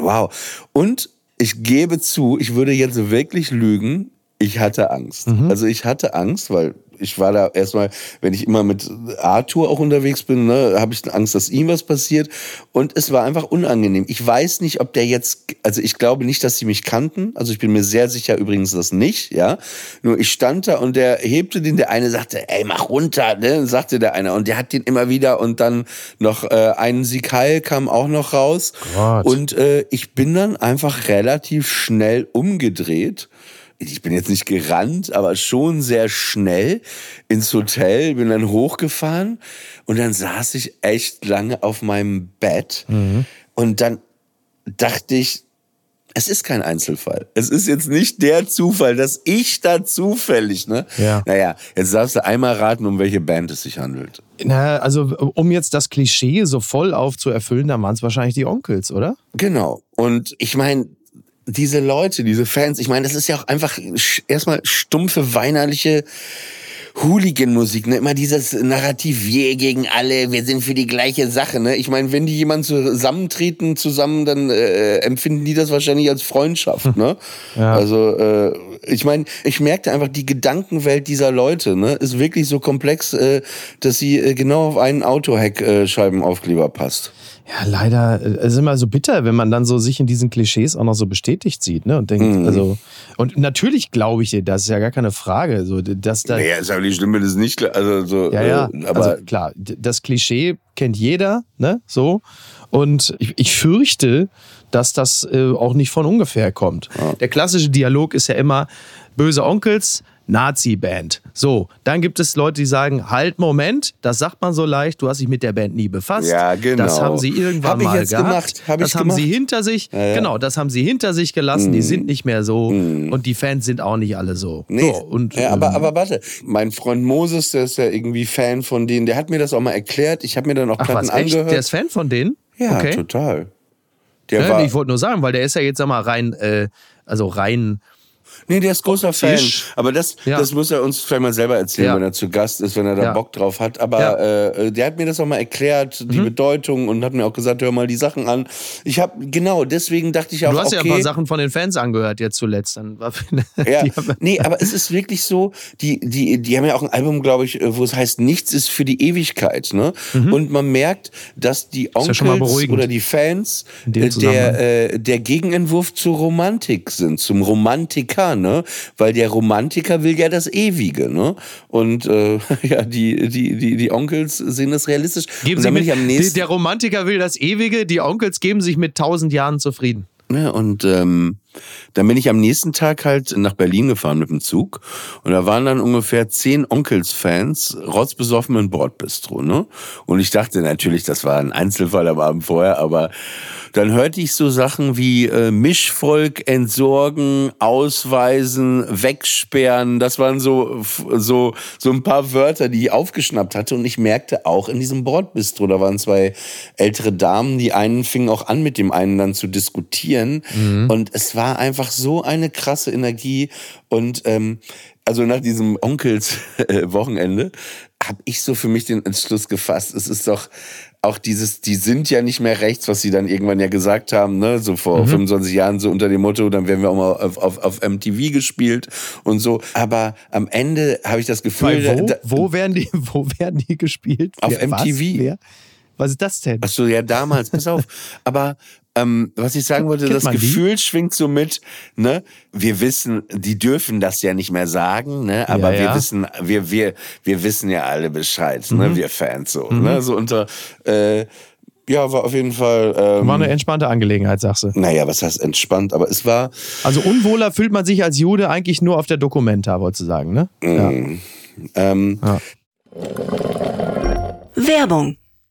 wow. Und ich gebe zu, ich würde jetzt wirklich lügen, ich hatte Angst. Also ich hatte Angst, weil ich war da erstmal, wenn ich immer mit Arthur auch unterwegs bin, ne, habe ich Angst, dass ihm was passiert. Und es war einfach unangenehm. Ich weiß nicht, ob der jetzt, also ich glaube nicht, dass sie mich kannten. Also ich bin mir sehr sicher übrigens das nicht, ja. Nur ich stand da und der hebte den, der eine sagte, ey, mach runter, ne, sagte der eine. Und der hat den immer wieder und dann noch äh, ein Sikal kam auch noch raus. Gott. Und äh, ich bin dann einfach relativ schnell umgedreht ich bin jetzt nicht gerannt, aber schon sehr schnell ins Hotel, bin dann hochgefahren und dann saß ich echt lange auf meinem Bett und dann dachte ich, es ist kein Einzelfall. Es ist jetzt nicht der Zufall, dass ich da zufällig, ne? Ja. Naja, jetzt darfst du einmal raten, um welche Band es sich handelt. Na, also, um jetzt das Klischee so voll aufzuerfüllen, dann waren es wahrscheinlich die Onkels, oder? Genau. Und ich meine, diese Leute, diese Fans, ich meine, das ist ja auch einfach erstmal stumpfe, weinerliche Hooligan-Musik, ne? Immer dieses Narrativ, wir gegen alle, wir sind für die gleiche Sache, ne? Ich meine, wenn die jemand zusammentreten zusammen, dann äh, empfinden die das wahrscheinlich als Freundschaft, ne? Ja. Also, äh, ich meine, ich merkte einfach, die Gedankenwelt dieser Leute, ne, ist wirklich so komplex, äh, dass sie äh, genau auf einen Autoheck-Scheibenaufkleber passt. Ja, leider. äh, Es ist immer so bitter, wenn man dann so sich in diesen Klischees auch noch so bestätigt sieht, ne? Und denkt, Mhm. also. Und natürlich glaube ich dir, das ist ja gar keine Frage. So, dass da. Naja, ist aber nicht schlimm, wenn es nicht, klar- also so, Ja, ja. äh, aber also klar, das Klischee kennt jeder, ne? So. Und ich, ich fürchte, dass das äh, auch nicht von ungefähr kommt. Ja. Der klassische Dialog ist ja immer böse Onkels, Nazi-Band. So, dann gibt es Leute, die sagen, halt, Moment, das sagt man so leicht, du hast dich mit der Band nie befasst. Ja, genau. Das haben sie irgendwann Hab ich mal gehabt. gemacht. Hab das haben gemacht. sie hinter sich, Ja, ja. genau, das haben sie hinter sich gelassen, die Mm. sind nicht mehr so Mm. und die Fans sind auch nicht alle so. Nee, so und, ja, aber, ähm, aber warte, mein Freund Moses, der ist ja irgendwie Fan von denen, der hat mir das auch mal erklärt. Ich habe mir dann auch Ach Platten was, echt? angehört. Der ist Fan von denen? ja, okay. total. Der Ja, war, ich wollte nur sagen, weil der ist ja jetzt, sag mal, rein, äh, also rein, nee, der ist großer Fan. Fisch. Aber das, Ja. das muss er uns vielleicht mal selber erzählen, Ja. wenn er zu Gast ist, wenn er da Ja. Bock drauf hat. Aber Ja. äh, der hat mir das auch mal erklärt, die Bedeutung und hat mir auch gesagt, hör mal die Sachen an. Ich habe genau, deswegen dachte ich auch, du hast okay, ja ein paar Sachen von den Fans angehört jetzt zuletzt. Dann war, Ja, nee, aber es ist wirklich so, die, die, die haben ja auch ein Album, glaube ich, wo es heißt, nichts ist für die Ewigkeit, ne? Und man merkt, dass die Mhm. ja Onkels beruhigend. oder die Fans äh, der, äh, der Gegenentwurf zur Romantik sind, zum Romantiker, ne? Weil der Romantiker will ja das Ewige, ne? Und äh, ja, die, die, die, die Onkels sehen das realistisch. Geben Sie mit, der Romantiker will das Ewige, die Onkels geben sich mit tausend Jahren zufrieden. Ja, und ähm, dann bin ich am nächsten Tag halt nach Berlin gefahren mit dem Zug und da waren dann ungefähr zehn Onkels-Fans rotzbesoffen im Bordbistro, ne? Und ich dachte natürlich, das war ein Einzelfall am Abend vorher, aber dann hörte ich so Sachen wie äh, Mischvolk entsorgen, ausweisen, wegsperren. Das waren so, so, so ein paar Wörter, die ich aufgeschnappt hatte. Und ich merkte auch in diesem Bordbistro, da waren zwei ältere Damen, die einen fingen auch an, mit dem einen dann zu diskutieren. Und es war einfach so eine krasse Energie. Und ähm, also nach diesem Onkels-Wochenende habe ich so für mich den Entschluss gefasst. Es ist doch auch dieses, die sind ja nicht mehr rechts, was sie dann irgendwann ja gesagt haben, ne, so vor 25 Jahren, so unter dem Motto, dann werden wir auch mal auf, auf, auf MTV gespielt und so. Aber am Ende habe ich das Gefühl, Weil wo, da, wo, werden die, wo werden die gespielt? Auf Wer- was? MTV. Wer? Was ist das denn? Ach so, ja, damals, pass auf. Aber ähm, was ich sagen wollte, Kennt das man die? Gefühl schwingt so mit, ne? Wir wissen, die dürfen das ja nicht mehr sagen, ne? Aber Ja, wir ja. wissen, wir, wir, wir wissen ja alle Bescheid, Mhm. ne? Wir Fans so, ne? So unter, äh, ja, war auf jeden Fall, ähm, War eine entspannte Angelegenheit, sagst du. naja, was heißt entspannt, aber es war, Also unwohler fühlt man sich als Jude eigentlich nur auf der Documenta, wolltest du sagen, ne? Ja. ähm, Werbung.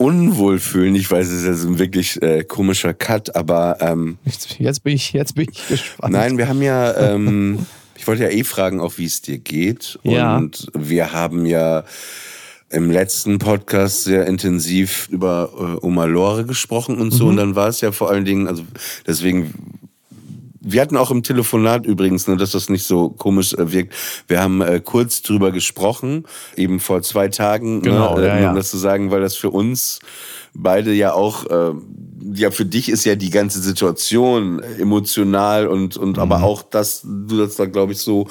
unwohl fühlen. Ich weiß, es ist ein wirklich äh, komischer Cut, aber ähm, jetzt, jetzt, bin ich, jetzt bin ich gespannt. Nein, wir haben ja, ähm, ich wollte ja eh fragen, auch wie es dir geht. Ja. Und wir haben ja im letzten Podcast sehr intensiv über äh, Oma Lore gesprochen und so. Mhm. Und dann war es ja vor allen Dingen, also deswegen wir hatten auch im Telefonat übrigens, nur dass das nicht so komisch äh, wirkt. Wir haben äh, kurz drüber gesprochen, eben vor zwei Tagen, Genau, ne, ja, äh, ja. um das zu sagen, weil das für uns beide ja auch, äh, ja für dich ist ja die ganze Situation emotional und und Mhm. aber auch, dass du das da glaube ich so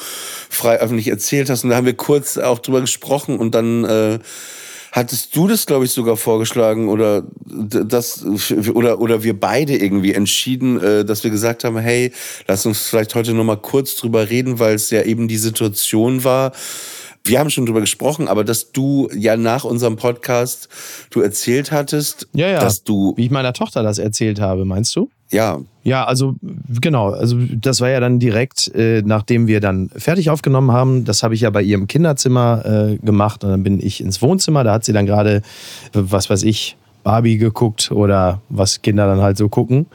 frei öffentlich erzählt hast und da haben wir kurz auch drüber gesprochen und dann äh, Hattest du das, glaube ich, sogar vorgeschlagen oder das oder oder wir beide irgendwie entschieden, äh, dass wir gesagt haben, hey, lass uns vielleicht heute noch mal kurz drüber reden, weil es ja eben die Situation war. Wir haben schon drüber gesprochen, aber dass du ja nach unserem Podcast du erzählt hattest, ja, ja. dass du Wie ich meiner Tochter das erzählt habe, meinst du? Ja Ja, also genau, also das war ja dann direkt, äh, nachdem wir dann fertig aufgenommen haben. Das habe ich ja bei ihrem Kinderzimmer äh, gemacht und dann bin ich ins Wohnzimmer. Da hat sie dann gerade, was weiß ich, Barbie geguckt oder was Kinder dann halt so gucken.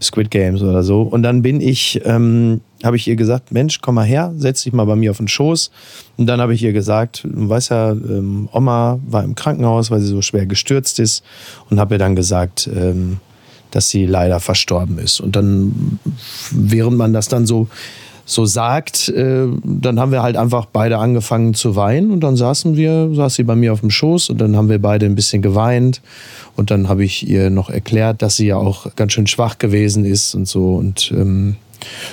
Squid Games oder so. Und dann bin ich, ähm, habe ich ihr gesagt, Mensch, komm mal her, setz dich mal bei mir auf den Schoß. Und dann habe ich ihr gesagt, du weißt ja, ähm, Oma war im Krankenhaus, weil sie so schwer gestürzt ist. Und habe ihr dann gesagt, ähm, dass sie leider verstorben ist. Und dann, während man das dann so, so sagt, äh, dann haben wir halt einfach beide angefangen zu weinen. Und dann saßen wir, saß sie bei mir auf dem Schoß und dann haben wir beide ein bisschen geweint. Und dann habe ich ihr noch erklärt, dass sie ja auch ganz schön schwach gewesen ist und so. Und ähm,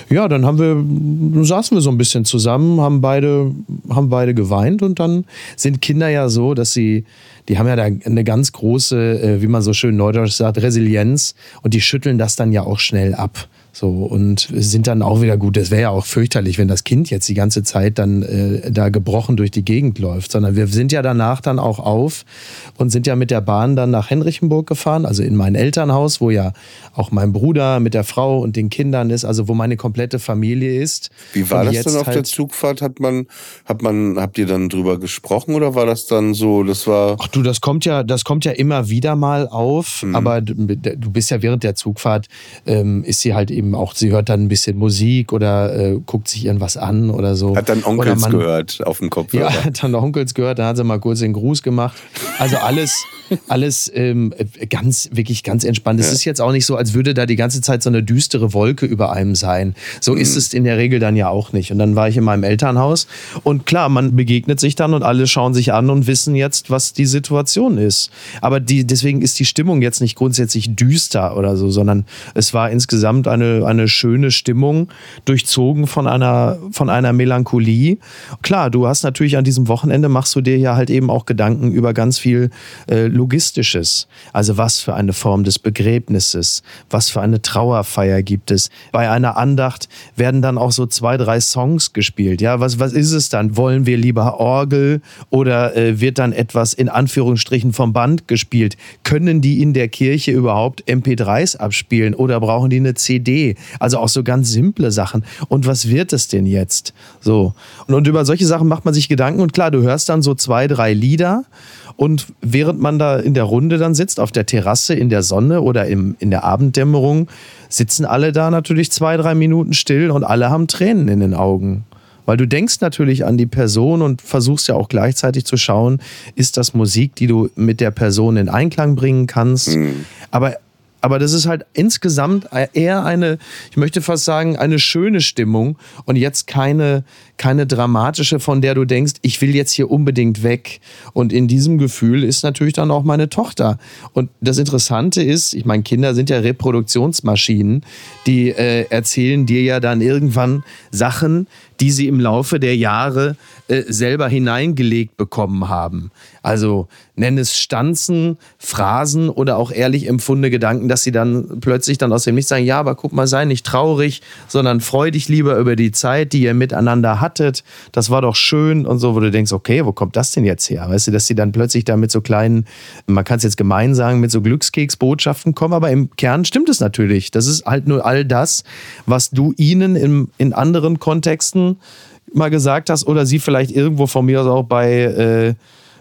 ja, dann haben wir, saßen wir so ein bisschen zusammen, haben beide, haben beide geweint. Und dann sind Kinder ja so, dass sie, die haben ja da eine ganz große, äh, wie man so schön neudeutsch sagt, Resilienz und die schütteln das dann ja auch schnell ab. So, und sind dann auch wieder gut. Das wäre ja auch fürchterlich, wenn das Kind jetzt die ganze Zeit dann äh, da gebrochen durch die Gegend läuft. Sondern wir sind ja danach dann auch auf und sind ja mit der Bahn dann nach Henrichenburg gefahren, also in mein Elternhaus, wo ja auch mein Bruder mit der Frau und den Kindern ist, also wo meine komplette Familie ist. Wie war Und das dann auf der halt- Zugfahrt? Hat man, hat man, habt ihr dann drüber gesprochen oder war das dann so, das war. Ach du, das kommt ja, das kommt ja immer wieder mal auf, Mhm. aber du du bist ja während der Zugfahrt, ähm, ist sie halt eben auch, sie hört dann ein bisschen Musik oder äh, guckt sich irgendwas an oder so. Hat dann Onkels man- gehört auf dem Kopfhörer. Ja, hat dann Onkels gehört, dann hat sie mal kurz den Gruß gemacht. Also alles, alles ähm, ganz, wirklich ganz entspannt. Es ist jetzt auch nicht so, als würde da die ganze Zeit so eine düstere Wolke über einem sein. So Mhm. ist es in der Regel dann ja auch nicht. Und dann war ich in meinem Elternhaus und klar, man begegnet sich dann und alle schauen sich an und wissen jetzt, was die Situation ist. Aber die, deswegen ist die Stimmung jetzt nicht grundsätzlich düster oder so, sondern es war insgesamt eine, eine schöne Stimmung, durchzogen von einer, von einer Melancholie. Klar, du hast natürlich an diesem Wochenende machst du dir ja halt eben auch Gedanken über ganz viel äh, Logistisches. Also was für eine Form des Begräbnisses, was für eine Trauerfeier gibt es. Bei einer Andacht werden dann auch so zwei, drei Songs gespielt. Ja, was, was ist es dann? Wollen wir lieber Orgel oder äh, wird dann etwas in Anführungsstrichen vom Band gespielt? Können die in der Kirche überhaupt MP3s abspielen oder brauchen die eine CD? Also auch so ganz simple Sachen. Und was wird es denn jetzt? So. Und, und über solche Sachen macht man sich Gedanken und klar, du hörst dann so zwei, drei Lieder und während man da in der Runde dann sitzt, auf der Terrasse, in der Sonne oder im, in der Abenddämmerung, sitzen alle da natürlich zwei, drei Minuten still und alle haben Tränen in den Augen. Weil du denkst natürlich an die Person und versuchst ja auch gleichzeitig zu schauen, ist das Musik, die du mit der Person in Einklang bringen kannst. Aber, aber das ist halt insgesamt eher eine, ich möchte fast sagen, eine schöne Stimmung und jetzt keine, keine dramatische, von der du denkst, ich will jetzt hier unbedingt weg. Und in diesem Gefühl ist natürlich dann auch meine Tochter. Und das Interessante ist, ich meine, Kinder sind ja Reproduktionsmaschinen, die äh, erzählen dir ja dann irgendwann Sachen, die sie im Laufe der Jahre äh, selber hineingelegt bekommen haben. Also nenn es Stanzen, Phrasen oder auch ehrlich empfundene Gedanken, dass sie dann plötzlich dann aus dem Nichts sagen, ja, aber guck mal, sei nicht traurig, sondern freu dich lieber über die Zeit, die ihr miteinander hattet. Das war doch schön und so, wo du denkst, okay, wo kommt das denn jetzt her? Weißt du, dass sie dann plötzlich da mit so kleinen, man kann es jetzt gemein sagen, mit so Glückskeksbotschaften kommen, aber im Kern stimmt es natürlich. Das ist halt nur all das, was du ihnen im, in anderen Kontexten mal gesagt hast oder sie vielleicht irgendwo von mir aus auch bei, äh,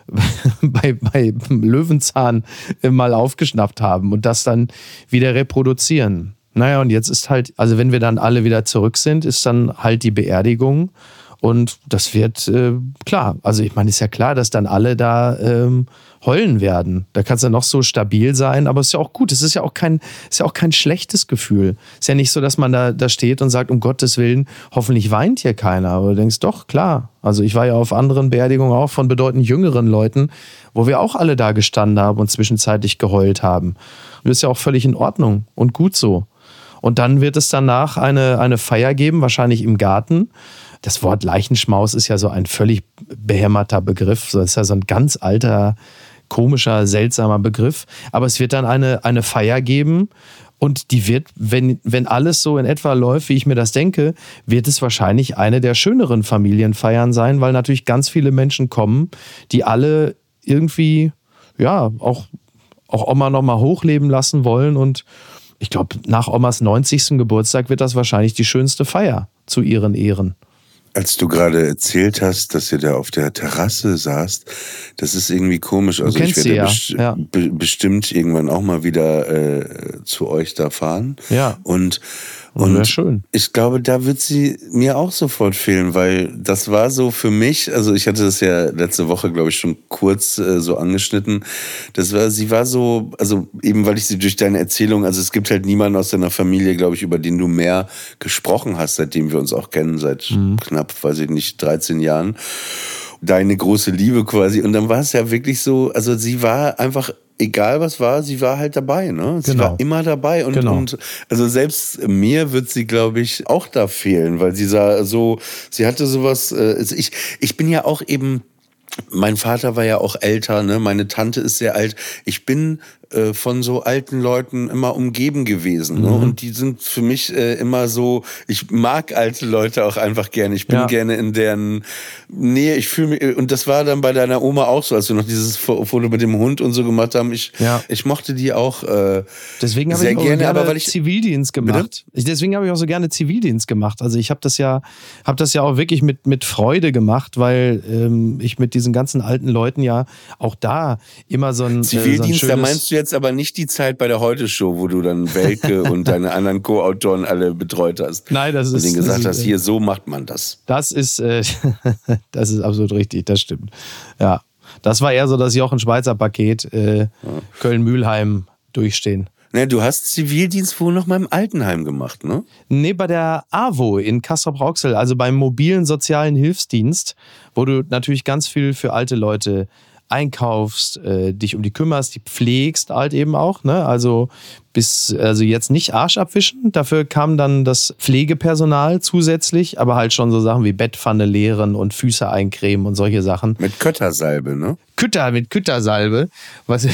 bei, bei Löwenzahn äh, mal aufgeschnappt haben und das dann wieder reproduzieren. Naja, und jetzt ist halt, also wenn wir dann alle wieder zurück sind, ist dann halt die Beerdigung. Und das wird äh, klar. Also ich meine, ist ja klar, dass dann alle da ähm, heulen werden. Da kannst du noch so stabil sein, aber es ist ja auch gut. Es ist ja auch kein, ist ja auch kein schlechtes Gefühl. Es ist ja nicht so, dass man da, da steht und sagt, um Gottes Willen, hoffentlich weint hier keiner. Aber du denkst, doch, klar. Also ich war ja auf anderen Beerdigungen auch von bedeutend jüngeren Leuten, wo wir auch alle da gestanden haben und zwischenzeitlich geheult haben. Und das ist ja auch völlig in Ordnung und gut so. Und dann wird es danach eine, eine Feier geben, wahrscheinlich im Garten. Das Wort Leichenschmaus ist ja so ein völlig behämmerter Begriff. Das ist ja so ein ganz alter komischer, seltsamer Begriff. Aber es wird dann eine, eine Feier geben. Und die wird, wenn, wenn alles so in etwa läuft, wie ich mir das denke, wird es wahrscheinlich eine der schöneren Familienfeiern sein, weil natürlich ganz viele Menschen kommen, die alle irgendwie, ja, auch, auch Oma nochmal hochleben lassen wollen. Und ich glaube, nach Omas 90. Geburtstag wird das wahrscheinlich die schönste Feier zu ihren Ehren. Als du gerade erzählt hast, dass ihr da auf der Terrasse saßt, das ist irgendwie komisch. Also ich werde ja. best Ja. be bestimmt irgendwann auch mal wieder äh, zu euch da fahren. Ja. Und Und schön. ich glaube, da wird sie mir auch sofort fehlen, weil das war so für mich, also ich hatte das ja letzte Woche, glaube ich, schon kurz äh, so angeschnitten. Das war, sie war so, also eben weil ich sie durch deine Erzählung, also es gibt halt niemanden aus deiner Familie, glaube ich, über den du mehr gesprochen hast, seitdem wir uns auch kennen, seit Mhm. knapp, weiß ich nicht, 13 Jahren. Deine große Liebe quasi. Und dann war es ja wirklich so, also sie war einfach egal was war, sie war halt dabei, ne? Sie Genau. war immer dabei und, Genau. und also selbst mir wird sie, glaube ich, auch da fehlen, weil sie sah so, sie hatte sowas, äh, also ich, ich bin ja auch eben, mein Vater war ja auch älter, ne? meine Tante ist sehr alt. Ich bin äh, von so alten Leuten immer umgeben gewesen. Ne? Und die sind für mich äh, immer so, ich mag alte Leute auch einfach gerne. Ich bin Ja. gerne in deren Nähe. Ich fühle mich, und das war dann bei deiner Oma auch so, als wir noch dieses Fo- Foto mit dem Hund und so gemacht haben. Ich, Ja. ich mochte die auch äh, Deswegen habe sehr ich auch gerne, so gerne aber weil ich Zivildienst gemacht. Ich, deswegen habe ich auch so gerne Zivildienst gemacht. Also ich habe das ja, habe das ja auch wirklich mit mit Freude gemacht, weil ähm, ich mit diesen ganzen alten Leuten ja auch da immer so ein Zivildienst, äh, so da ein schönes, meinst du jetzt aber nicht die Zeit bei der Heute-Show, wo du dann Welke und deine anderen Co-Autoren alle betreut hast. Nein, das und ist- denen das gesagt ist, hast, äh, hier, so macht man das. Das ist, äh, das ist absolut richtig, das stimmt. Ja, das war eher so das Jochen Schweizer Paket, äh, Köln-Mühlheim durchstehen. Ne, du hast Zivildienst wohl noch mal im Altenheim gemacht, ne? Nee, bei der AWO in Kastrop-Rauxel, also beim mobilen sozialen Hilfsdienst, wo du natürlich ganz viel für alte Leute einkaufst, äh, dich um die kümmerst, die pflegst halt eben auch, ne? Also bis also jetzt nicht Arsch abwischen, dafür kam dann das Pflegepersonal zusätzlich, aber halt schon so Sachen wie Bettpfanne leeren und Füße eincremen und solche Sachen. Mit Köttersalbe, ne? Kütter mit Küttersalbe, was,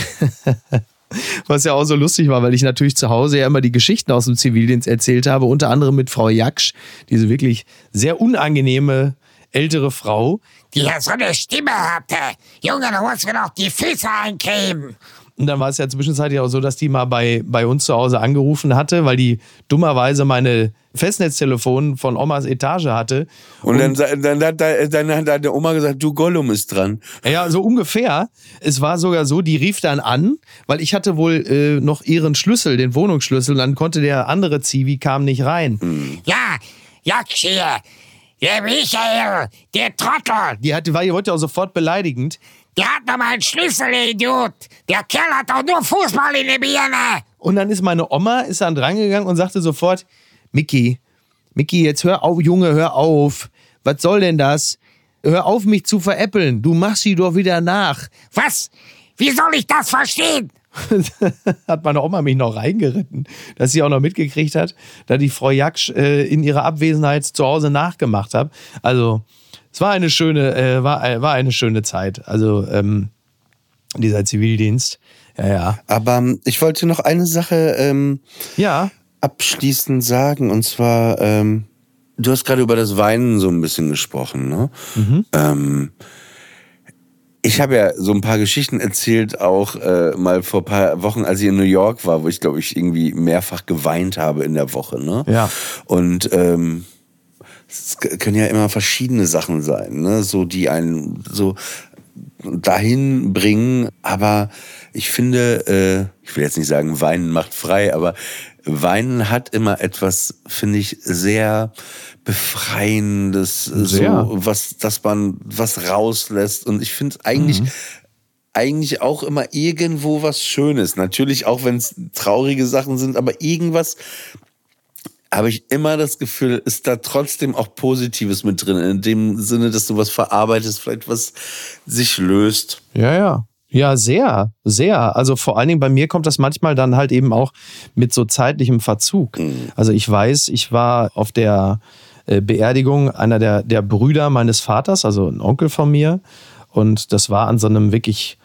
was ja auch so lustig war, weil ich natürlich zu Hause ja immer die Geschichten aus dem Zivildienst erzählt habe, unter anderem mit Frau Jaksch, diese wirklich sehr unangenehme ältere Frau. die ja so eine Stimme hatte. Junge, du musst mir doch die Füße eincremen. Und dann war es ja zwischenzeitlich auch so, dass die mal bei, bei uns zu Hause angerufen hatte, weil die dummerweise meine Festnetztelefon von Omas Etage hatte. Und, dann, sa- dann, hat da- dann hat deine Oma gesagt, du Gollum ist dran. Ja, so ungefähr. Es war sogar so, die rief dann an, weil ich hatte wohl äh, noch ihren Schlüssel, den Wohnungsschlüssel, und dann konnte der andere Zivi kam nicht rein. Ja, Jaksch hier. Der Michael, der Trottel, Die hatte, war, die wollte auch sofort beleidigend. der hat noch meinen Schlüssel, der Idiot. Der Kerl hat doch nur Fußball in der Birne. Und dann ist meine Oma ist dann drangegangen und sagte sofort, Mickey, Mickey, jetzt hör auf, Junge, hör auf. Was soll denn das? Hör auf, mich zu veräppeln. Du machst sie doch wieder nach. Was? Wie soll ich das verstehen? hat meine Oma mich noch reingeritten, dass sie auch noch mitgekriegt hat, da die Frau Jaksch äh, in ihrer Abwesenheit zu Hause nachgemacht hat. Also es war eine schöne, äh, war, äh, war eine schöne Zeit. Also ähm, dieser Zivildienst. Ja, ja. Aber ähm, ich wollte noch eine Sache ähm, Ja, abschließend sagen, und zwar, ähm, du hast gerade über das Weinen so ein bisschen gesprochen, ne? Ähm, ich habe ja so ein paar Geschichten erzählt, auch äh, mal vor ein paar Wochen, als ich in New York war, wo ich, glaube ich, irgendwie mehrfach geweint habe in der Woche. Ne? Ja. Und ähm, es können ja immer verschiedene Sachen sein, ne? So die einen so dahin bringen. Aber ich finde, äh, ich will jetzt nicht sagen, Weinen macht frei, aber Weinen hat immer etwas, finde ich, sehr befreiendes, Sehr. so was, dass man was rauslässt. Und ich finde eigentlich eigentlich auch immer irgendwo was Schönes. Natürlich auch, wenn es traurige Sachen sind, aber irgendwas habe ich immer das Gefühl, ist da trotzdem auch Positives mit drin. In dem Sinne, dass du was verarbeitest, vielleicht was sich löst. Ja, ja. Ja, sehr, sehr. Also vor allen Dingen bei mir kommt das manchmal dann halt eben auch mit so zeitlichem Verzug. Also ich weiß, ich war auf der äh, Beerdigung einer der, der Brüder meines Vaters, also ein Onkel von mir. Und das war an so einem wirklich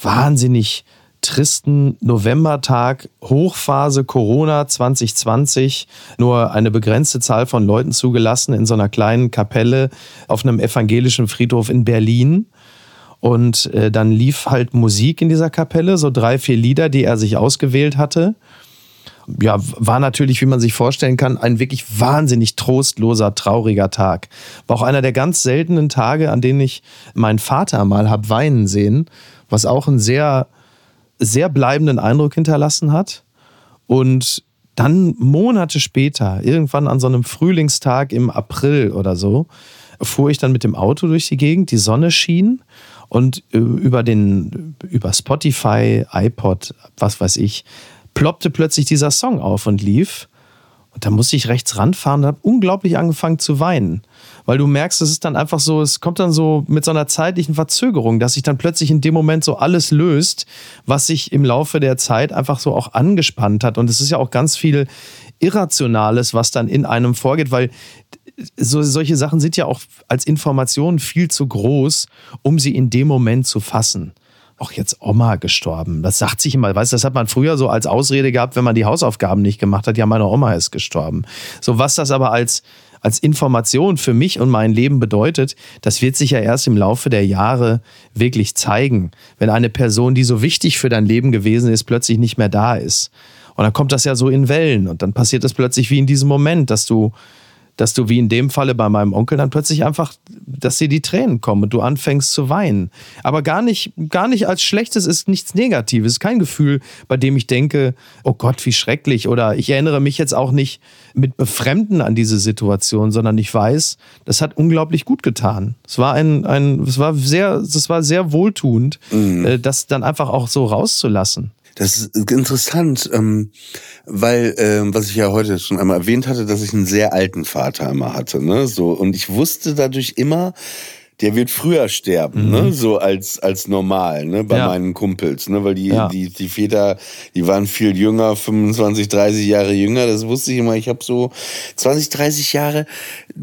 wahnsinnig tristen Novembertag, Hochphase Corona 2020, nur eine begrenzte Zahl von Leuten zugelassen in so einer kleinen Kapelle auf einem evangelischen Friedhof in Berlin. Und äh, dann lief halt Musik in dieser Kapelle, so drei, vier Lieder, die er sich ausgewählt hatte. Ja, war natürlich, wie man sich vorstellen kann, ein wirklich wahnsinnig trostloser, trauriger Tag. War auch einer der ganz seltenen Tage, an denen ich meinen Vater mal hab weinen sehen, was auch einen sehr, sehr bleibenden Eindruck hinterlassen hat. Und dann Monate später, irgendwann an so einem Frühlingstag im April oder so, fuhr ich dann mit dem Auto durch die Gegend, die Sonne schien und äh, über den über Spotify, iPod, was weiß ich, ploppte plötzlich dieser Song auf und lief. Und da musste ich rechts ranfahren und habe unglaublich angefangen zu weinen. Weil du merkst, es ist dann einfach so, es kommt dann so mit so einer zeitlichen Verzögerung, dass sich dann plötzlich in dem Moment so alles löst, was sich im Laufe der Zeit einfach so auch angespannt hat. Und es ist ja auch ganz viel Irrationales, was dann in einem vorgeht, weil so, solche Sachen sind ja auch als Information viel zu groß, um sie in dem Moment zu fassen. Auch jetzt Oma gestorben. Das sagt sich immer, weißt du, das hat man früher so als Ausrede gehabt, wenn man die Hausaufgaben nicht gemacht hat. Ja, meine Oma ist gestorben. So, was das aber als, als Information für mich und mein Leben bedeutet, das wird sich ja erst im Laufe der Jahre wirklich zeigen. Wenn eine Person, die so wichtig für dein Leben gewesen ist, plötzlich nicht mehr da ist. Und dann kommt das ja so in Wellen und dann passiert das plötzlich wie in diesem Moment, dass du dass du wie in dem Falle bei meinem Onkel dann plötzlich einfach, dass dir die Tränen kommen und du anfängst zu weinen. Aber gar nicht, gar nicht als schlechtes ist nichts Negatives, kein Gefühl, bei dem ich denke, oh Gott, wie schrecklich. Oder ich erinnere mich jetzt auch nicht mit Befremden an diese Situation, sondern ich weiß, das hat unglaublich gut getan. Es war ein, ein es war sehr, es war sehr wohltuend, äh, das dann einfach auch so rauszulassen. Das ist interessant, ähm, weil, ähm, was ich ja heute schon einmal erwähnt hatte, dass ich einen sehr alten Vater immer hatte, ne, so und ich wusste dadurch immer, der wird früher sterben, ne, so als als normal, ne, bei Ja. meinen Kumpels, ne, weil die Ja. die die Väter, die waren viel jünger, 25, 30 Jahre jünger, das wusste ich immer. Ich habe so 20, 30 Jahre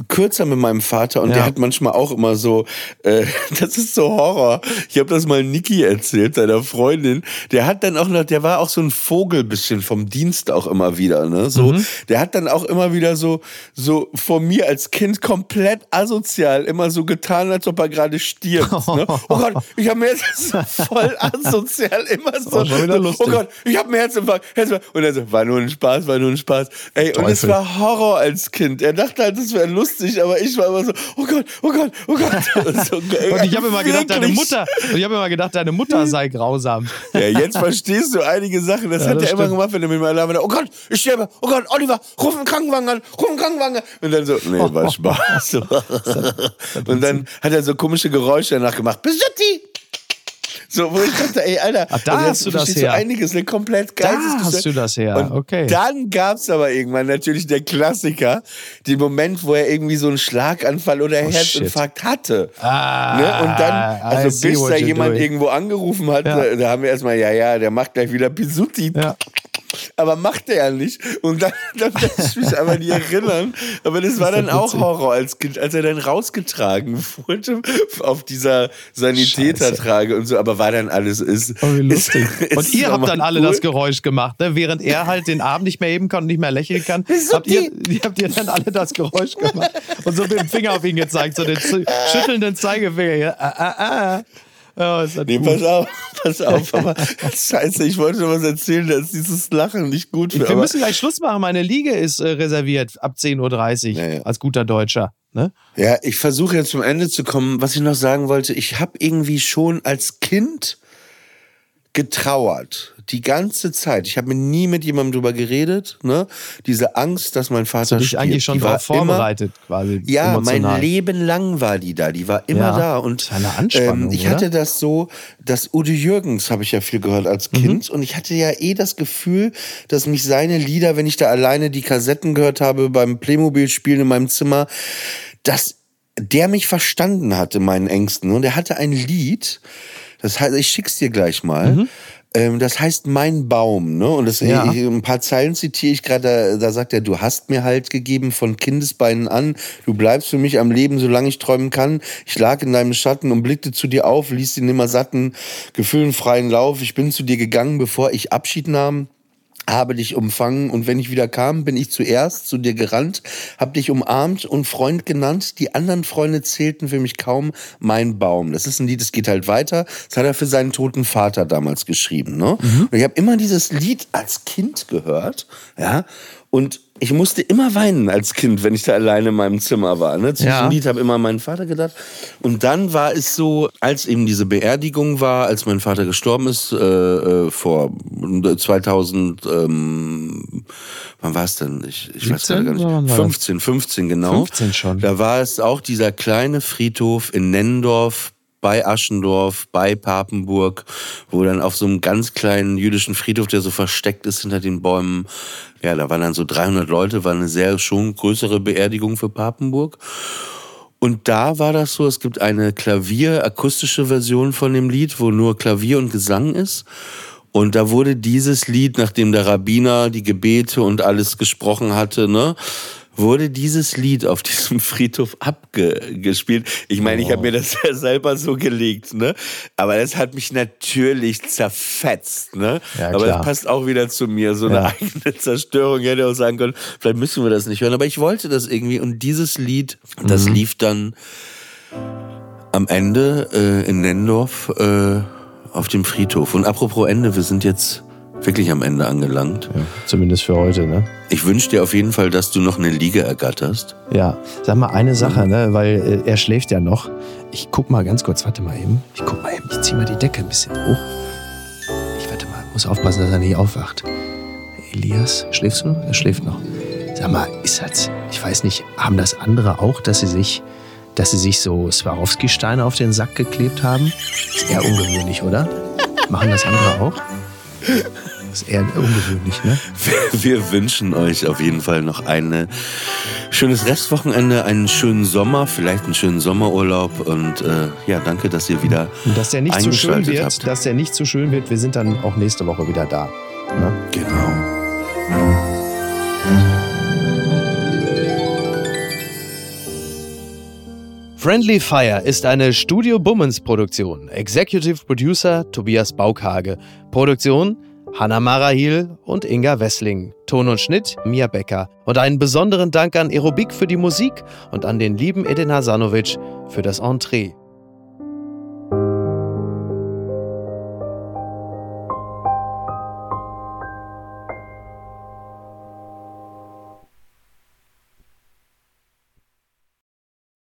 kürzer mit meinem Vater und Ja. der hat manchmal auch immer so, äh, das ist so Horror. Ich habe das mal Niki erzählt, seiner Freundin. Der hat dann auch noch, der war auch so ein Vogel bisschen vom Dienst auch immer wieder, ne? So, der hat dann auch immer wieder so, so vor mir als Kind komplett asozial immer so getan, als ob er gerade stirbt. Ne? Oh Gott, ich habe mir jetzt voll asozial immer so. Oh. Oh Gott, ich habe einen Herzinfarkt, Herzinfarkt. Und er so, war nur ein Spaß, war nur ein Spaß. Ey, und es Teufel. war Horror als Kind. Er dachte halt, das wäre lustig, aber ich war immer so, oh Gott, oh Gott, oh Gott. Und, so, Und ich habe immer gedacht, deine. Mutter, und ich habe immer gedacht, deine Mutter sei grausam. Ja, jetzt verstehst du einige Sachen. Das Ja, hat das er immer gemacht, wenn er mit alleine war. Oh Gott, ich sterbe. Oh Gott, Oliver, ruf einen Krankenwagen an. Ruf einen Krankenwagen an. Und dann so, nee, war Spaß. Und dann hat er so komische Geräusche danach gemacht. Besutti! So, wo ich dachte, ey, Alter, Ach, da also hast du das her. einiges, ne, komplett geil. Da hast du das her, Und okay. dann gab's aber irgendwann natürlich der Klassiker, den Moment, wo er irgendwie so einen Schlaganfall oder Oh, Herzinfarkt hatte. Ah, Ne? Und dann, also bis da jemand doing. irgendwo angerufen hat, Ja. da, da haben wir erstmal, ja, ja, der macht gleich wieder Pisuti. Ja. Aber macht er ja nicht. Und dann, dann kann ich mich aber nicht erinnern. Aber das war dann auch Horror als Kind, als er dann rausgetragen wurde auf dieser Sanitätertrage und so. Aber war dann alles ist. Oh, wie lustig. ist- ist und ihr habt dann alle cool. das Geräusch gemacht, ne? während er halt den Arm nicht mehr heben kann und nicht mehr lächeln kann. Habt ihr, habt ihr dann alle das Geräusch gemacht und so mit dem Finger auf ihn gezeigt, so den schüttelnden Zeigefinger. Ja, ah, ah, ah. Ist das Nee, gut. pass auf, pass auf, aber scheiße, ich wollte was erzählen, da ist dieses Lachen nicht gut für. Wir müssen gleich Schluss machen. Meine Liege ist äh, reserviert ab 10.30 Uhr Ja, ja. als guter Deutscher. Ne? Ja, ich versuche jetzt zum Ende zu kommen. Was ich noch sagen wollte, ich habe irgendwie schon als Kind getrauert. Die ganze Zeit. Ich habe mir nie mit jemandem drüber geredet. Ne? Diese Angst, dass mein Vater dich stirbt, eigentlich schon darauf vorbereitet, quasi. Immer, ja, emotional. mein Leben lang war die da. Die war immer Ja, da. Und ähm, ich oder? hatte das so, dass Udo Jürgens habe ich ja viel gehört als Mhm. Kind. Und ich hatte ja eh das Gefühl, dass mich seine Lieder, wenn ich da alleine die Kassetten gehört habe beim Playmobil-Spielen in meinem Zimmer, dass der mich verstanden hatte, meinen Ängsten. Und er hatte ein Lied, das heißt, ich schick's dir gleich mal. Ähm, das heißt Mein Baum, ne? Und das, Ja. ich, ein paar Zeilen zitiere ich gerade, da, da sagt er, du hast mir halt gegeben von Kindesbeinen an, du bleibst für mich am Leben, solange ich träumen kann. Ich lag in deinem Schatten und blickte zu dir auf, ließ den nimmer satten, gefühlenfreien Lauf. Ich bin zu dir gegangen, bevor ich Abschied nahm habe dich umfangen und wenn ich wieder kam, bin ich zuerst zu dir gerannt, hab dich umarmt und Freund genannt. Die anderen Freunde zählten für mich kaum mein Baum. Das ist ein Lied, das geht halt weiter. Das hat er für seinen toten Vater damals geschrieben. Ne? Und ich habe immer dieses Lied als Kind gehört, ja, und ich musste immer weinen als Kind, wenn ich da alleine in meinem Zimmer war. Ne? Zu Ja. diesem Lied habe immer an meinen Vater gedacht. Und dann war es so, als eben diese Beerdigung war, als mein Vater gestorben ist, äh, äh, vor 2000, ähm, wann war es denn? Ich, ich weiß 17 gerade gar nicht. war das? 15, 15 genau. 15 schon. Da war es auch dieser kleine Friedhof in Nennendorf bei Aschendorf, bei Papenburg, wo dann auf so einem ganz kleinen jüdischen Friedhof, der so versteckt ist hinter den Bäumen, ja, da waren dann so 300 Leute, war eine sehr schon größere Beerdigung für Papenburg. Und da war das so, es gibt eine Klavier-akustische Version von dem Lied, wo nur Klavier und Gesang ist. Und da wurde dieses Lied, nachdem der Rabbiner die Gebete und alles gesprochen hatte, ne, wurde dieses Lied auf diesem Friedhof abgespielt. Ich meine, ich habe mir das ja selber so gelegt, ne? Aber das hat mich natürlich zerfetzt, ne? Ja, Aber das passt auch wieder zu mir, so eine Ja. eigene Zerstörung. Ich hätte auch sagen können, vielleicht müssen wir das nicht hören. Aber ich wollte das irgendwie. Und dieses Lied, das Mhm. lief dann am Ende äh, in Nendorf äh, auf dem Friedhof. Und apropos Ende, wir sind jetzt wirklich am Ende angelangt. Ja, zumindest für heute, ne? Ich wünsche dir auf jeden Fall, dass du noch eine Liege ergatterst. Ja, sag mal eine Sache, ne? Weil äh, er schläft ja noch. Ich guck mal ganz kurz, warte mal eben. Ich guck mal eben, ich zieh mal die Decke ein bisschen hoch. Ich warte mal, muss aufpassen, dass er nicht aufwacht. Elias, schläfst du noch? Er schläft noch. Sag mal, ist das, ich weiß nicht, haben das andere auch, dass sie sich, dass sie sich so Swarovski-Steine auf den Sack geklebt haben? Ist eher ungewöhnlich, oder? Machen das andere auch? Ist eher ungewöhnlich, ne? Wir wünschen euch auf jeden Fall noch ein schönes Restwochenende, einen schönen Sommer, vielleicht einen schönen Sommerurlaub und äh, ja, danke, dass ihr wieder Und dass der nicht zu schön eingeschaltet wird, habt. dass der nicht zu schön wird, wir sind dann auch nächste Woche wieder da. Ne? Genau. Friendly Fire ist eine Studio Bummens Produktion. Executive Producer Tobias Baukhage. Produktion Hanna Marahil und Inga Wessling. Ton und Schnitt Mia Becker. Und einen besonderen Dank an Aerobik für die Musik und an den lieben Edin Hasanovic für das Entree.